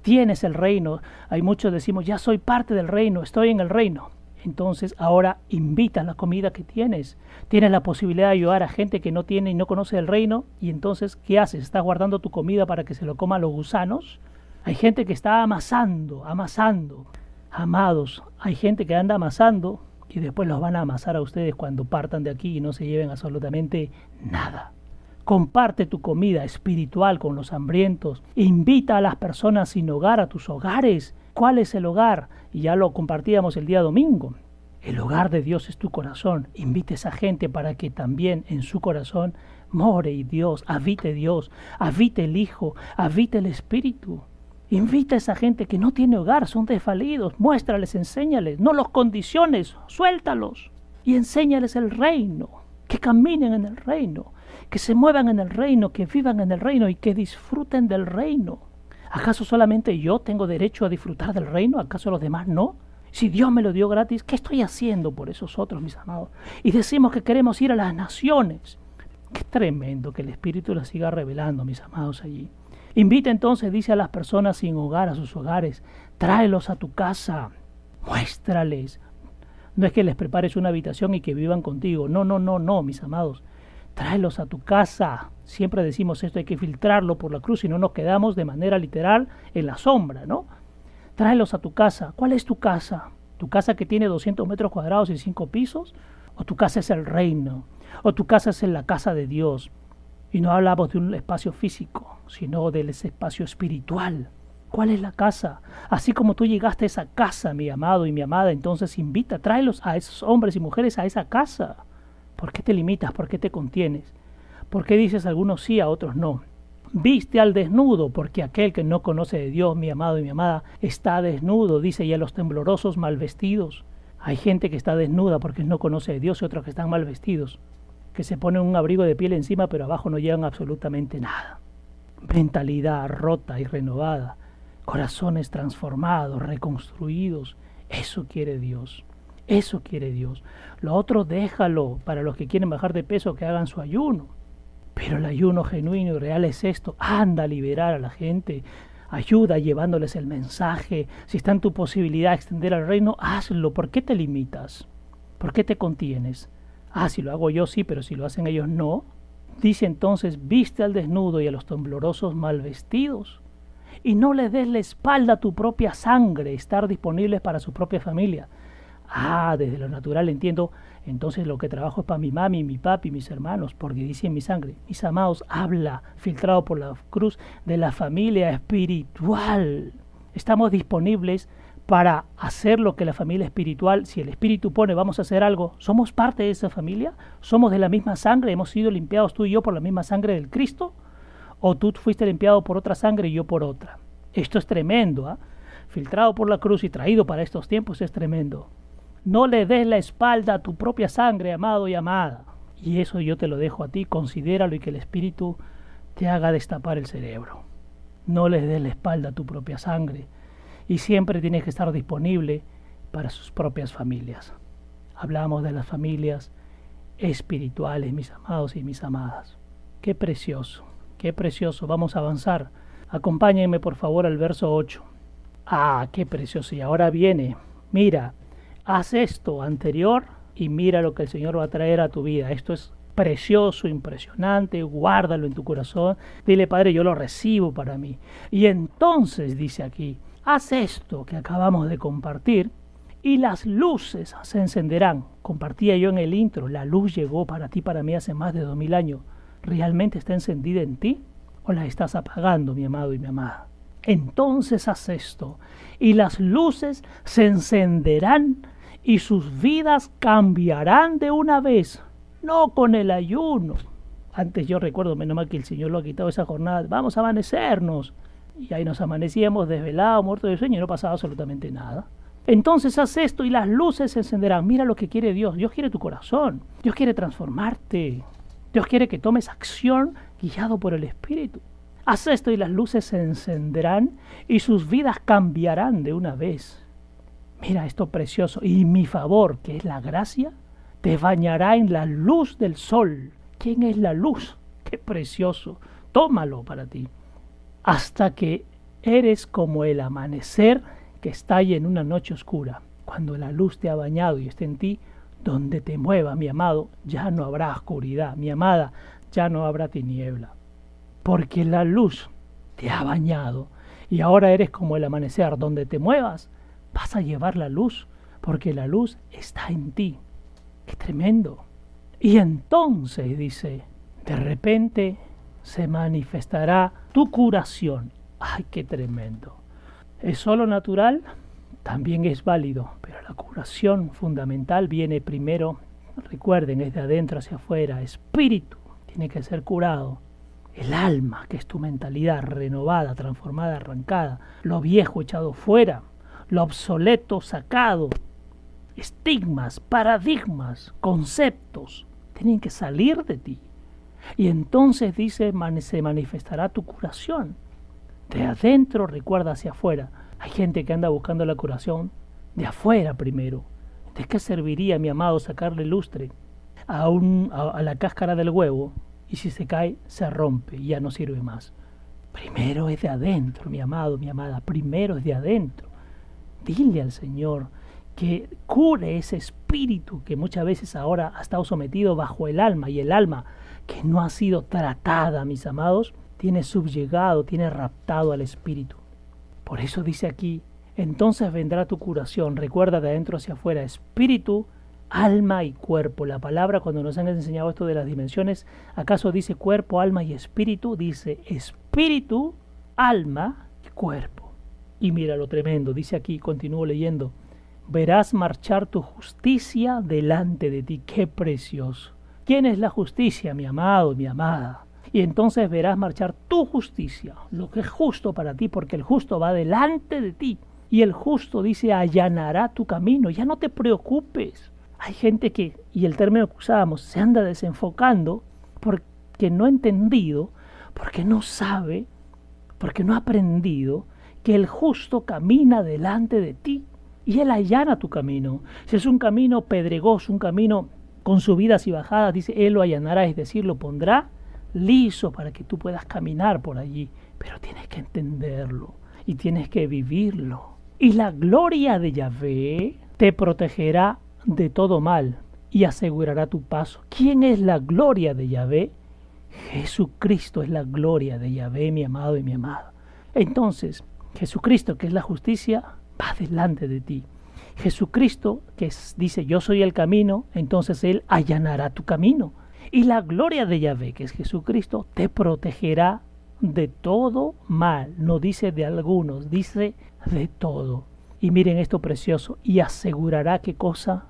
Tienes el reino. Hay muchos decimos, ya soy parte del reino, estoy en el reino entonces ahora invita la comida que tienes. Tienes la posibilidad de ayudar a gente que no tiene y no conoce el reino. Y entonces, ¿qué haces? ¿Estás guardando tu comida para que se lo coman los gusanos? Hay gente que está amasando, amasando. Amados, hay gente que anda amasando y después los van a amasar a ustedes cuando partan de aquí y no se lleven absolutamente nada. Comparte tu comida espiritual con los hambrientos. Invita a las personas sin hogar a tus hogares ¿Cuál es el hogar? Y ya lo compartíamos el día domingo. El hogar de Dios es tu corazón. Invite a esa gente para que también en su corazón more y Dios, habite Dios, habite el Hijo, habite el Espíritu. Invita a esa gente que no tiene hogar, son desvalidos, muéstrales, enséñales, no los condiciones, suéltalos y enséñales el reino, que caminen en el reino, que se muevan en el reino, que vivan en el reino y que disfruten del reino. ¿Acaso solamente yo tengo derecho a disfrutar del reino? ¿Acaso los demás no? Si Dios me lo dio gratis, ¿qué estoy haciendo por esos otros, mis amados? Y decimos que queremos ir a las naciones. Qué tremendo que el Espíritu lo siga revelando, mis amados, allí. Invita entonces, dice a las personas sin hogar a sus hogares, tráelos a tu casa, muéstrales. No es que les prepares una habitación y que vivan contigo. No, no, no, no, mis amados. Tráelos a tu casa. Siempre decimos esto, hay que filtrarlo por la cruz y no nos quedamos de manera literal en la sombra, ¿no? Tráelos a tu casa. ¿Cuál es tu casa? ¿Tu casa que tiene 200 metros cuadrados y 5 pisos? ¿O tu casa es el reino? ¿O tu casa es la casa de Dios? Y no hablamos de un espacio físico, sino del espacio espiritual. ¿Cuál es la casa? Así como tú llegaste a esa casa, mi amado y mi amada, entonces invita, tráelos a esos hombres y mujeres a esa casa. ¿Por qué te limitas? ¿Por qué te contienes? ¿Por qué dices algunos sí, a otros no? Viste al desnudo, porque aquel que no conoce de Dios, mi amado y mi amada, está desnudo, dice, y a los temblorosos mal vestidos. Hay gente que está desnuda porque no conoce de Dios y otros que están mal vestidos que se ponen un abrigo de piel encima pero abajo no llevan absolutamente nada. Mentalidad rota y renovada, corazones transformados, reconstruidos, eso quiere Dios. Eso quiere Dios. Lo otro déjalo para los que quieren bajar de peso que hagan su ayuno. Pero el ayuno genuino y real es esto. Anda a liberar a la gente. Ayuda llevándoles el mensaje. Si está en tu posibilidad de extender al reino, hazlo. ¿Por qué te limitas? ¿Por qué te contienes? Ah, si lo hago yo sí, pero si lo hacen ellos no. Dice entonces, viste al desnudo y a los temblorosos mal vestidos. Y no le des la espalda a tu propia sangre, estar disponibles para su propia familia. Ah, desde lo natural entiendo, entonces lo que trabajo es para mi mami, mi papi, mis hermanos, porque dice en mi sangre, mis amados, habla, filtrado por la cruz, de la familia espiritual. Estamos disponibles para hacer lo que la familia espiritual, si el espíritu pone, vamos a hacer algo, ¿somos parte de esa familia? ¿Somos de la misma sangre? ¿Hemos sido limpiados tú y yo por la misma sangre del Cristo? ¿O tú fuiste limpiado por otra sangre y yo por otra? Esto es tremendo, ¿ah? filtrado por la cruz y traído para estos tiempos es tremendo. No le des la espalda a tu propia sangre, amado y amada. Y eso yo te lo dejo a ti, considéralo y que el Espíritu te haga destapar el cerebro. No le des la espalda a tu propia sangre y siempre tiene que estar disponible para sus propias familias. Hablamos de las familias espirituales, mis amados y mis amadas. Qué precioso, qué precioso. Vamos a avanzar. Acompáñenme por favor al verso 8. Ah, qué precioso. Y ahora viene, mira, haz esto anterior y mira lo que el Señor va a traer a tu vida. Esto es precioso, impresionante, guárdalo en tu corazón. Dile, Padre, yo lo recibo para mí. Y entonces dice aquí, haz esto que acabamos de compartir y las luces se encenderán. Compartía yo en el intro, la luz llegó para ti, para mí hace más de dos mil años. ¿Realmente está encendida en ti o la estás apagando, mi amado y mi amada? Entonces haz esto y las luces se encenderán y sus vidas cambiarán de una vez, no con el ayuno. Antes yo recuerdo, menos mal que el Señor lo ha quitado esa jornada, vamos a amanecernos y ahí nos amanecíamos desvelados, muertos de sueño y no pasaba absolutamente nada. Entonces haz esto y las luces se encenderán. Mira lo que quiere Dios. Dios quiere tu corazón. Dios quiere transformarte. Dios quiere que tomes acción guiado por el Espíritu. Haz esto y las luces se encenderán y sus vidas cambiarán de una vez. Mira esto precioso. Y mi favor, que es la gracia, te bañará en la luz del sol. ¿Quién es la luz? Qué precioso. Tómalo para ti hasta que eres como el amanecer que ahí en una noche oscura. Cuando la luz te ha bañado y está en ti, donde te mueva, mi amado, ya no habrá oscuridad, mi amada, ya no habrá tiniebla. Porque la luz te ha bañado y ahora eres como el amanecer, donde te muevas, vas a llevar la luz, porque la luz está en ti. ¡Qué tremendo! Y entonces, dice, de repente se manifestará tu curación. ¡Ay, qué tremendo! ¿Es solo natural? También es válido, pero la curación fundamental viene primero, recuerden, es de adentro hacia afuera, espíritu, tiene que ser curado. El alma, que es tu mentalidad renovada, transformada, arrancada, lo viejo echado fuera, lo obsoleto sacado, estigmas, paradigmas, conceptos, tienen que salir de ti. Y entonces dice, se manifestará tu curación. De adentro recuerda hacia afuera. Hay gente que anda buscando la curación de afuera primero. ¿De qué serviría, mi amado, sacarle lustre a, un, a, la cáscara del huevo? Y si se cae, se rompe y ya no sirve más. Primero es de adentro, mi amado, mi amada, primero es de adentro. Dile al Señor que cure ese espíritu que muchas veces ahora ha estado sometido bajo el alma y el alma que no ha sido tratada, mis amados, tiene subyugado, tiene raptado al espíritu. Por eso dice aquí, entonces vendrá tu curación, recuerda de adentro hacia afuera, espíritu, alma y cuerpo. La palabra cuando nos han enseñado esto de las dimensiones, ¿acaso dice cuerpo, alma y espíritu? Dice espíritu, alma y cuerpo. Y mira lo tremendo, dice aquí, continúo leyendo, verás marchar tu justicia delante de ti, qué precioso. ¿Quién es la justicia, mi amado, mi amada? Y entonces verás marchar tu justicia, lo que es justo para ti, porque el justo va delante de ti. Y el justo dice, allanará tu camino, ya no te preocupes. Hay gente que, y el término que usábamos, se anda desenfocando porque no ha entendido, porque no sabe, porque no ha aprendido que el justo camina delante de ti y él allana tu camino. Si es un camino pedregoso, un camino con subidas y bajadas, dice, Él lo allanará, es decir, lo pondrá liso para que tú puedas caminar por allí. Pero tienes que entenderlo y tienes que vivirlo. Y la gloria de Yahvé te protegerá de todo mal y asegurará tu paso. ¿Quién es la gloria de Yahvé? Jesucristo es la gloria de Yahvé, mi amado y mi amada. Entonces, Jesucristo, que es la justicia, va delante de ti. Jesucristo, que dice yo soy el camino, entonces Él allanará tu camino. Y la gloria de Yahvé, que es Jesucristo, te protegerá de todo mal. No dice de algunos, dice de todo. Y miren esto precioso, y asegurará qué cosa?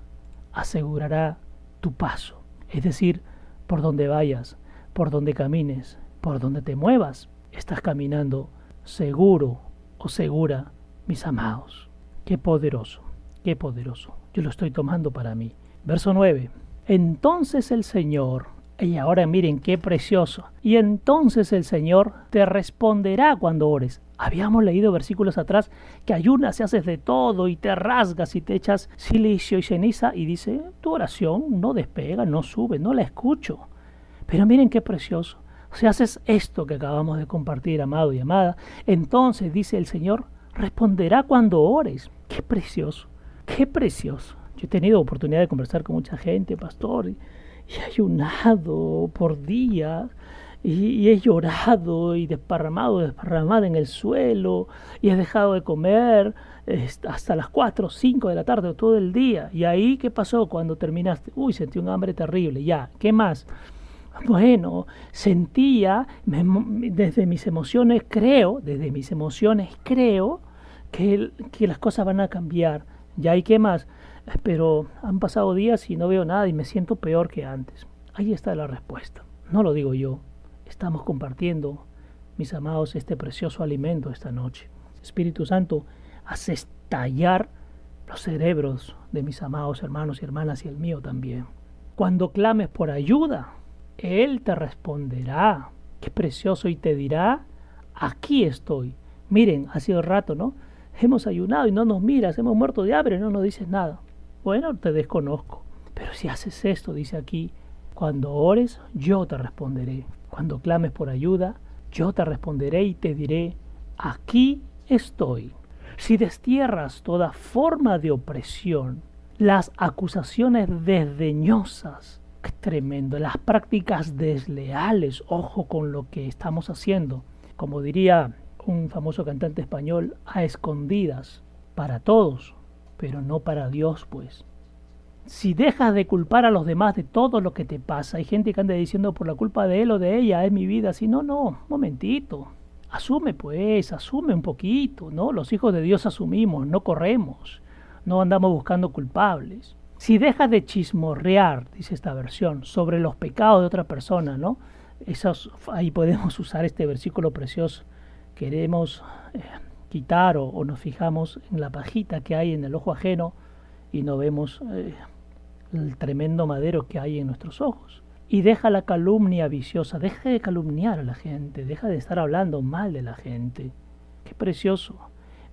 Asegurará tu paso. Es decir, por donde vayas, por donde camines, por donde te muevas, estás caminando seguro segura, mis amados. Qué poderoso. Qué poderoso. Yo lo estoy tomando para mí. Verso 9. Entonces el Señor, y ahora miren qué precioso, y entonces el Señor te responderá cuando ores. Habíamos leído versículos atrás que ayunas y haces de todo y te rasgas y te echas silicio y ceniza y dice, tu oración no despega, no sube, no la escucho. Pero miren qué precioso. Si haces esto que acabamos de compartir, amado y amada, entonces dice el Señor, responderá cuando ores. Qué precioso. Qué precioso. Yo he tenido oportunidad de conversar con mucha gente, pastor, y, he ayunado por días, y, he llorado y desparramado, desparramada en el suelo, y he dejado de comer hasta las 4 o 5 de la tarde o todo el día. ¿Y ahí qué pasó cuando terminaste? Uy, sentí un hambre terrible, ya, ¿qué más? Bueno, sentía, desde mis emociones creo, desde mis emociones creo que, que las cosas van a cambiar ya hay qué más, pero han pasado días y no veo nada y me siento peor que antes. Ahí está la respuesta. No lo digo yo. Estamos compartiendo, mis amados, este precioso alimento esta noche. Espíritu Santo, hace estallar los cerebros de mis amados hermanos y hermanas y el mío también. Cuando clames por ayuda, Él te responderá. Qué precioso y te dirá, aquí estoy. Miren, ha sido rato, ¿no? hemos ayunado y no nos miras, hemos muerto de hambre y no nos dices nada. Bueno, te desconozco. Pero si haces esto, dice aquí, cuando ores, yo te responderé. Cuando clames por ayuda, yo te responderé y te diré, aquí estoy. Si destierras toda forma de opresión, las acusaciones desdeñosas, tremendo, las prácticas desleales, ojo con lo que estamos haciendo. Como diría un famoso cantante español, a escondidas, para todos, pero no para Dios, pues. Si dejas de culpar a los demás de todo lo que te pasa, hay gente que anda diciendo por la culpa de él o de ella es mi vida, si no, no, momentito, asume pues, asume un poquito, ¿no? Los hijos de Dios asumimos, no corremos, no andamos buscando culpables. Si dejas de chismorrear, dice esta versión, sobre los pecados de otra persona, ¿no? Esos, ahí podemos usar este versículo precioso queremos eh, quitar o, nos fijamos en la pajita que hay en el ojo ajeno y no vemos eh, el tremendo madero que hay en nuestros ojos. Y deja la calumnia viciosa, deja de calumniar a la gente, deja de estar hablando mal de la gente. Qué precioso.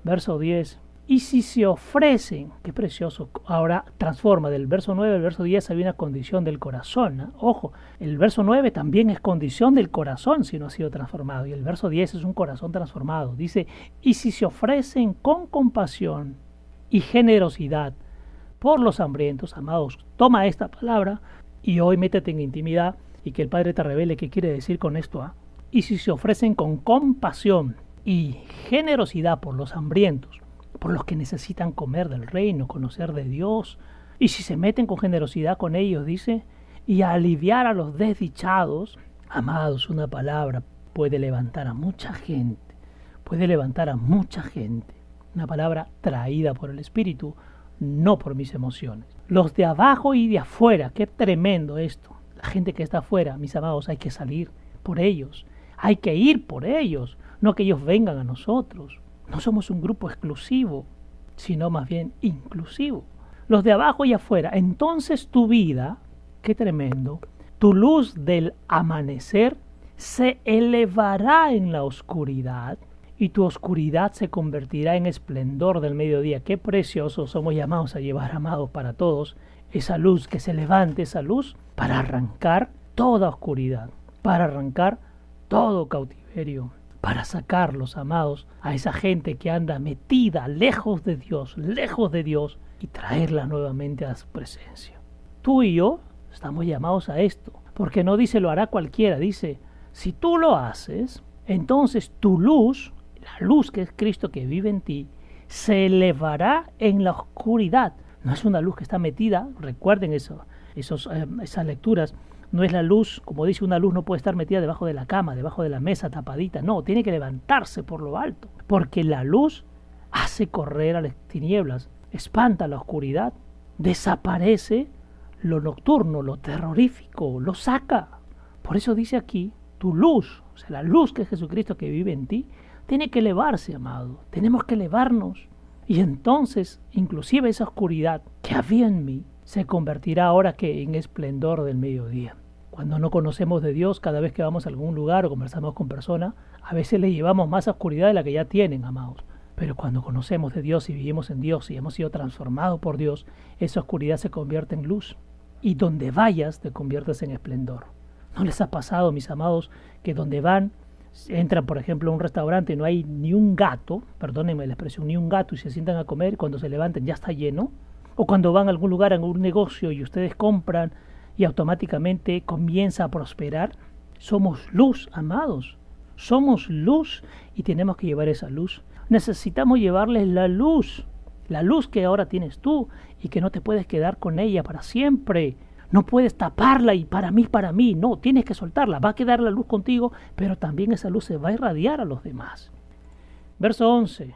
Verso 10. Y si se ofrecen, qué precioso, ahora transforma del verso 9 al verso 10 hay una condición del corazón. Ojo, el verso 9 también es condición del corazón si no ha sido transformado y el verso 10 es un corazón transformado. Dice, y si se ofrecen con compasión y generosidad por los hambrientos, amados, toma esta palabra y hoy métete en intimidad y que el Padre te revele qué quiere decir con esto. ¿ah? Y si se ofrecen con compasión y generosidad por los hambrientos, por los que necesitan comer del reino, conocer de Dios, y si se meten con generosidad con ellos, dice, y aliviar a los desdichados, amados, una palabra puede levantar a mucha gente, puede levantar a mucha gente, una palabra traída por el Espíritu, no por mis emociones. Los de abajo y de afuera, qué tremendo esto. La gente que está afuera, mis amados, hay que salir por ellos, hay que ir por ellos, no que ellos vengan a nosotros. No somos un grupo exclusivo, sino más bien inclusivo. Los de abajo y afuera. Entonces tu vida, qué tremendo, tu luz del amanecer se elevará en la oscuridad y tu oscuridad se convertirá en esplendor del mediodía. Qué precioso somos llamados a llevar, amados, para todos, esa luz, que se levante esa luz para arrancar toda oscuridad, para arrancar todo cautiverio, para sacarlos, amados, a esa gente que anda metida lejos de Dios, lejos de Dios, y traerla nuevamente a su presencia. Tú y yo estamos llamados a esto, porque no dice lo hará cualquiera, dice, si tú lo haces, entonces tu luz, la luz que es Cristo que vive en ti, se elevará en la oscuridad. No es una luz que está metida, recuerden eso, esos, eh, esas lecturas, no es la luz, como dice una luz, no puede estar metida debajo de la cama, debajo de la mesa, tapadita. No, tiene que levantarse por lo alto. Porque la luz hace correr a las tinieblas, espanta la oscuridad, desaparece lo nocturno, lo terrorífico, lo saca. Por eso dice aquí, tu luz, o sea, la luz que es Jesucristo que vive en ti, tiene que elevarse, amado. Tenemos que elevarnos. Y entonces, inclusive esa oscuridad que había en mí, se convertirá ahora que en esplendor del mediodía. Cuando no conocemos de Dios, cada vez que vamos a algún lugar o conversamos con personas, a veces le llevamos más oscuridad de la que ya tienen, amados. Pero cuando conocemos de Dios y vivimos en Dios y hemos sido transformados por Dios, esa oscuridad se convierte en luz. Y donde vayas te conviertes en esplendor. ¿No les ha pasado, mis amados, que donde van, entran, por ejemplo, a un restaurante y no hay ni un gato, perdónenme la expresión, ni un gato y se sientan a comer, cuando se levanten ya está lleno? O cuando van a algún lugar, a un negocio y ustedes compran y automáticamente comienza a prosperar. Somos luz, amados. Somos luz y tenemos que llevar esa luz. Necesitamos llevarles la luz, la luz que ahora tienes tú y que no te puedes quedar con ella para siempre. No puedes taparla y para mí, para mí. No, tienes que soltarla. Va a quedar la luz contigo, pero también esa luz se va a irradiar a los demás. Verso 11.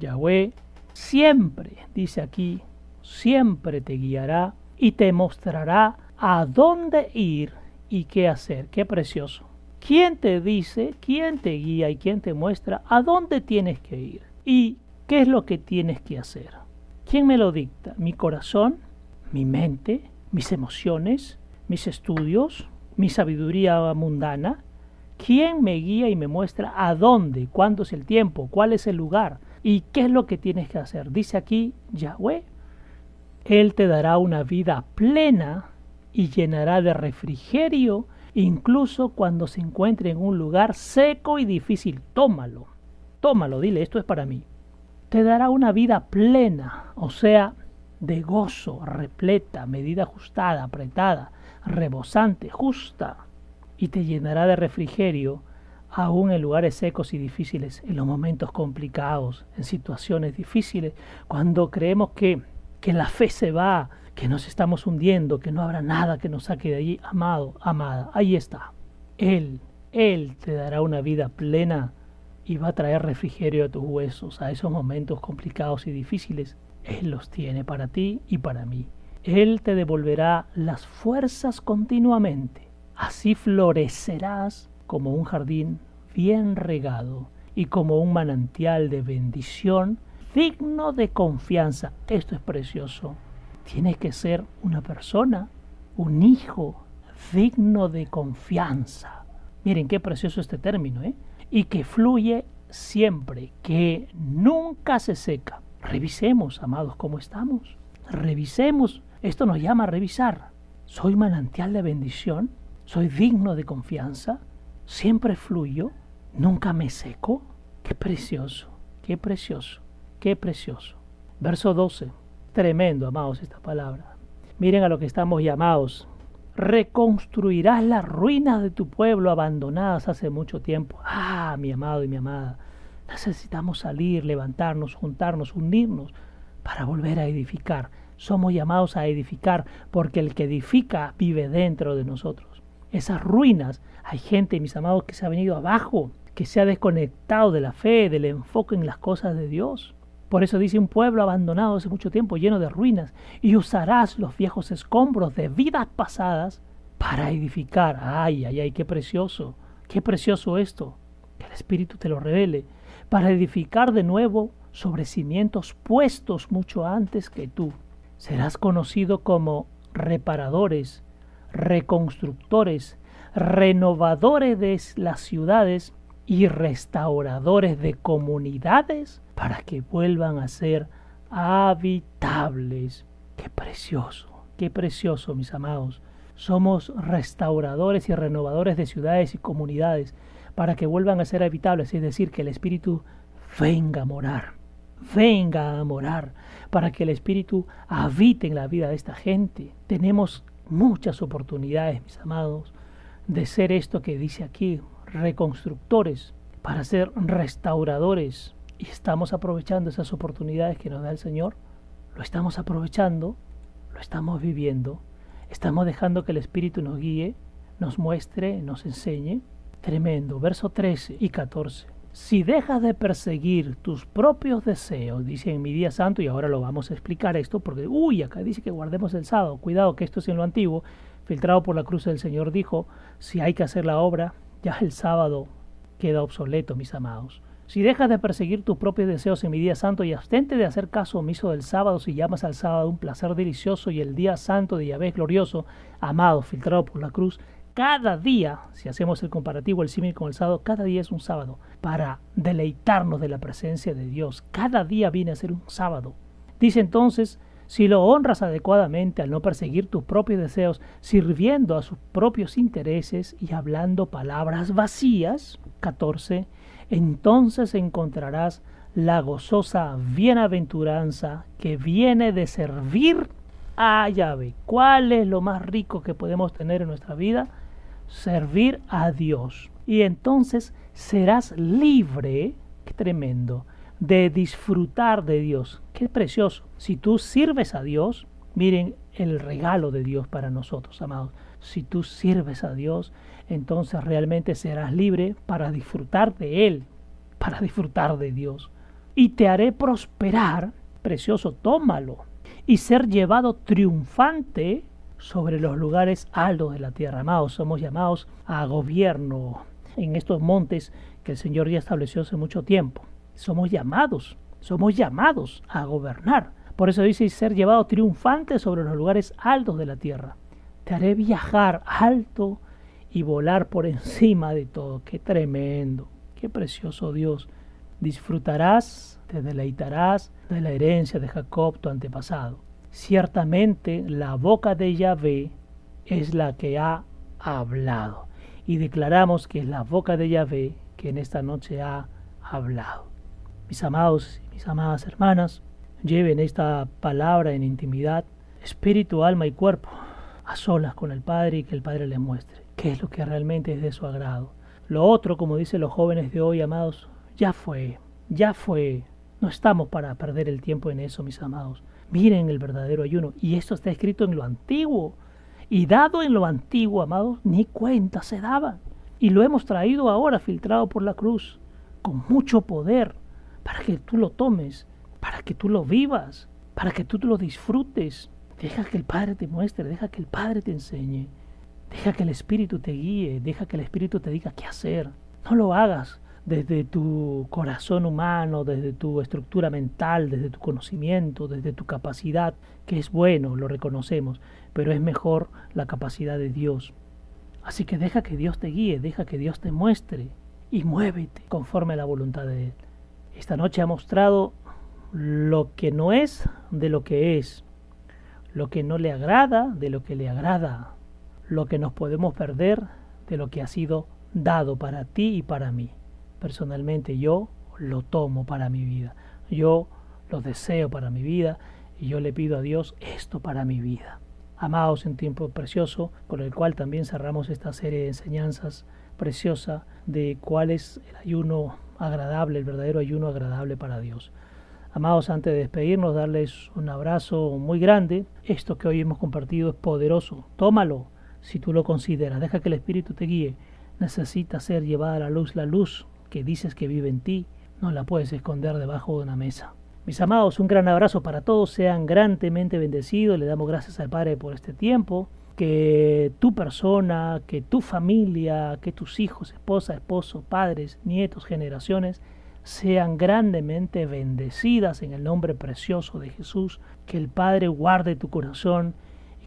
Yahweh siempre, dice aquí, siempre te guiará y te mostrará a dónde ir y qué hacer. Qué precioso. ¿Quién te dice, quién te guía y quién te muestra a dónde tienes que ir y qué es lo que tienes que hacer? ¿Quién me lo dicta? ¿Mi corazón? ¿Mi mente? ¿Mis emociones? ¿Mis estudios? ¿Mi sabiduría mundana? ¿Quién me guía y me muestra a dónde, cuándo es el tiempo, cuál es el lugar y qué es lo que tienes que hacer? Dice aquí Yahweh él te dará una vida plena y llenará de refrigerio incluso cuando se encuentre en un lugar seco y difícil. Tómalo, tómalo, dile, esto es para mí. Te dará una vida plena, o sea, de gozo, repleta, medida ajustada, apretada, rebosante, justa, y te llenará de refrigerio aún en lugares secos y difíciles, en los momentos complicados, en situaciones difíciles, cuando creemos que que la fe se va, que nos estamos hundiendo, que no habrá nada que nos saque de allí, amado, amada, ahí está. Él, Él te dará una vida plena y va a traer refrigerio a tus huesos, a esos momentos complicados y difíciles. Él los tiene para ti y para mí. Él te devolverá las fuerzas continuamente. Así florecerás como un jardín bien regado y como un manantial de bendición digno de confianza. Esto es precioso. Tiene que ser una persona, un hijo digno de confianza. Miren qué precioso este término, ¿eh? Y que fluye siempre, que nunca se seca. Revisemos, amados, cómo estamos. Revisemos. Esto nos llama a revisar. ¿Soy manantial de bendición? ¿Soy digno de confianza? ¿Siempre fluyo? ¿Nunca me seco? Qué precioso, qué precioso, qué precioso. Verso 12. Tremendo, amados, esta palabra. Miren a lo que estamos llamados. Reconstruirás las ruinas de tu pueblo abandonadas hace mucho tiempo. Ah, mi amado y mi amada. Necesitamos salir, levantarnos, juntarnos, unirnos para volver a edificar. Somos llamados a edificar porque el que edifica vive dentro de nosotros. Esas ruinas, hay gente, mis amados, que se ha venido abajo, que se ha desconectado de la fe, del enfoque en las cosas de Dios. Por eso dice un pueblo abandonado hace mucho tiempo, lleno de ruinas, y usarás los viejos escombros de vidas pasadas para edificar. Ay, ay, ay, qué precioso, qué precioso esto. Que el Espíritu te lo revele. Para edificar de nuevo sobre cimientos puestos mucho antes que tú. Serás conocido como reparadores, reconstructores, renovadores de las ciudades y restauradores de comunidades para que vuelvan a ser habitables. Qué precioso, qué precioso, mis amados. Somos restauradores y renovadores de ciudades y comunidades para que vuelvan a ser habitables, es decir, que el Espíritu venga a morar, venga a morar, para que el Espíritu habite en la vida de esta gente. Tenemos muchas oportunidades, mis amados, de ser esto que dice aquí, reconstructores, para ser restauradores. Y estamos aprovechando esas oportunidades que nos da el Señor. Lo estamos aprovechando, lo estamos viviendo. Estamos dejando que el Espíritu nos guíe, nos muestre, nos enseñe. Tremendo. Verso 13 y 14. Si dejas de perseguir tus propios deseos, dice en mi día santo, y ahora lo vamos a explicar esto, porque, uy, acá dice que guardemos el sábado. Cuidado que esto es en lo antiguo. Filtrado por la cruz del Señor dijo, si hay que hacer la obra, ya el sábado queda obsoleto, mis amados. Si dejas de perseguir tus propios deseos en mi día santo y abstente de hacer caso omiso del sábado si llamas al sábado un placer delicioso y el día santo de Yahvé glorioso, amado, filtrado por la cruz, cada día, si hacemos el comparativo, el símil con el sábado, cada día es un sábado para deleitarnos de la presencia de Dios. Cada día viene a ser un sábado. Dice entonces, si lo honras adecuadamente al no perseguir tus propios deseos, sirviendo a sus propios intereses y hablando palabras vacías, 14, entonces encontrarás la gozosa bienaventuranza que viene de servir a Yahvé. ¿Cuál es lo más rico que podemos tener en nuestra vida? Servir a Dios. Y entonces serás libre, qué tremendo, de disfrutar de Dios. Qué precioso. Si tú sirves a Dios, miren el regalo de Dios para nosotros, amados. Si tú sirves a Dios, entonces realmente serás libre para disfrutar de Él, para disfrutar de Dios. Y te haré prosperar, precioso, tómalo, y ser llevado triunfante sobre los lugares altos de la tierra. Amados, somos llamados a gobierno en estos montes que el Señor ya estableció hace mucho tiempo. Somos llamados, somos llamados a gobernar. Por eso dice ser llevado triunfante sobre los lugares altos de la tierra. Te haré viajar alto y volar por encima de todo. Qué tremendo, qué precioso Dios. Disfrutarás, te deleitarás de la herencia de Jacob, tu antepasado. Ciertamente la boca de Yahvé es la que ha hablado. Y declaramos que es la boca de Yahvé que en esta noche ha hablado. Mis amados mis amadas hermanas, lleven esta palabra en intimidad, espíritu, alma y cuerpo, a solas con el Padre y que el Padre les muestre qué es lo que realmente es de su agrado. Lo otro, como dicen los jóvenes de hoy, amados, ya fue, ya fue. No estamos para perder el tiempo en eso, mis amados. Miren el verdadero ayuno. Y esto está escrito en lo antiguo. Y dado en lo antiguo, amados, ni cuenta se daban. Y lo hemos traído ahora filtrado por la cruz, con mucho poder, para que tú lo tomes, para que tú lo vivas, para que tú lo disfrutes. Deja que el Padre te muestre, deja que el Padre te enseñe, deja que el Espíritu te guíe, deja que el Espíritu te diga qué hacer. No lo hagas desde tu corazón humano, desde tu estructura mental, desde tu conocimiento, desde tu capacidad, que es bueno, lo reconocemos, pero es mejor la capacidad de Dios. Así que deja que Dios te guíe, deja que Dios te muestre y muévete conforme a la voluntad de Él. Esta noche ha mostrado lo que no es de lo que es, lo que no le agrada de lo que le agrada, lo que nos podemos perder de lo que ha sido dado para ti y para mí. Personalmente yo lo tomo para mi vida, yo lo deseo para mi vida y yo le pido a Dios esto para mi vida. Amados en tiempo precioso, con el cual también cerramos esta serie de enseñanzas preciosa de cuál es el ayuno agradable, el verdadero ayuno agradable para Dios. Amados, antes de despedirnos, darles un abrazo muy grande. Esto que hoy hemos compartido es poderoso. Tómalo si tú lo consideras. Deja que el Espíritu te guíe. Necesita ser llevada a la luz la luz que dices que vive en ti. No la puedes esconder debajo de una mesa. Mis amados, un gran abrazo para todos. Sean grandemente bendecidos. Le damos gracias al Padre por este tiempo. Que tu persona, que tu familia, que tus hijos, esposa, esposo, padres, nietos, generaciones sean grandemente bendecidas en el nombre precioso de Jesús, que el Padre guarde tu corazón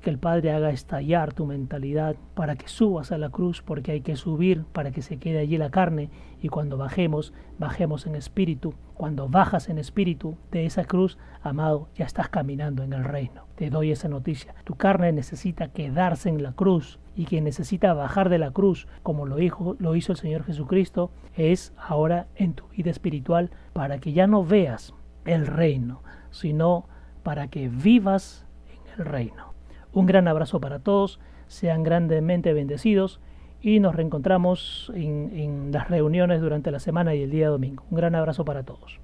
que el Padre haga estallar tu mentalidad para que subas a la cruz, porque hay que subir para que se quede allí la carne y cuando bajemos, bajemos en espíritu. Cuando bajas en espíritu de esa cruz, amado, ya estás caminando en el reino. Te doy esa noticia. Tu carne necesita quedarse en la cruz y quien necesita bajar de la cruz, como lo, hizo, lo hizo el Señor Jesucristo, es ahora en tu vida espiritual para que ya no veas el reino, sino para que vivas en el reino. Un gran abrazo para todos, sean grandemente bendecidos y nos reencontramos en, las reuniones durante la semana y el día domingo. Un gran abrazo para todos.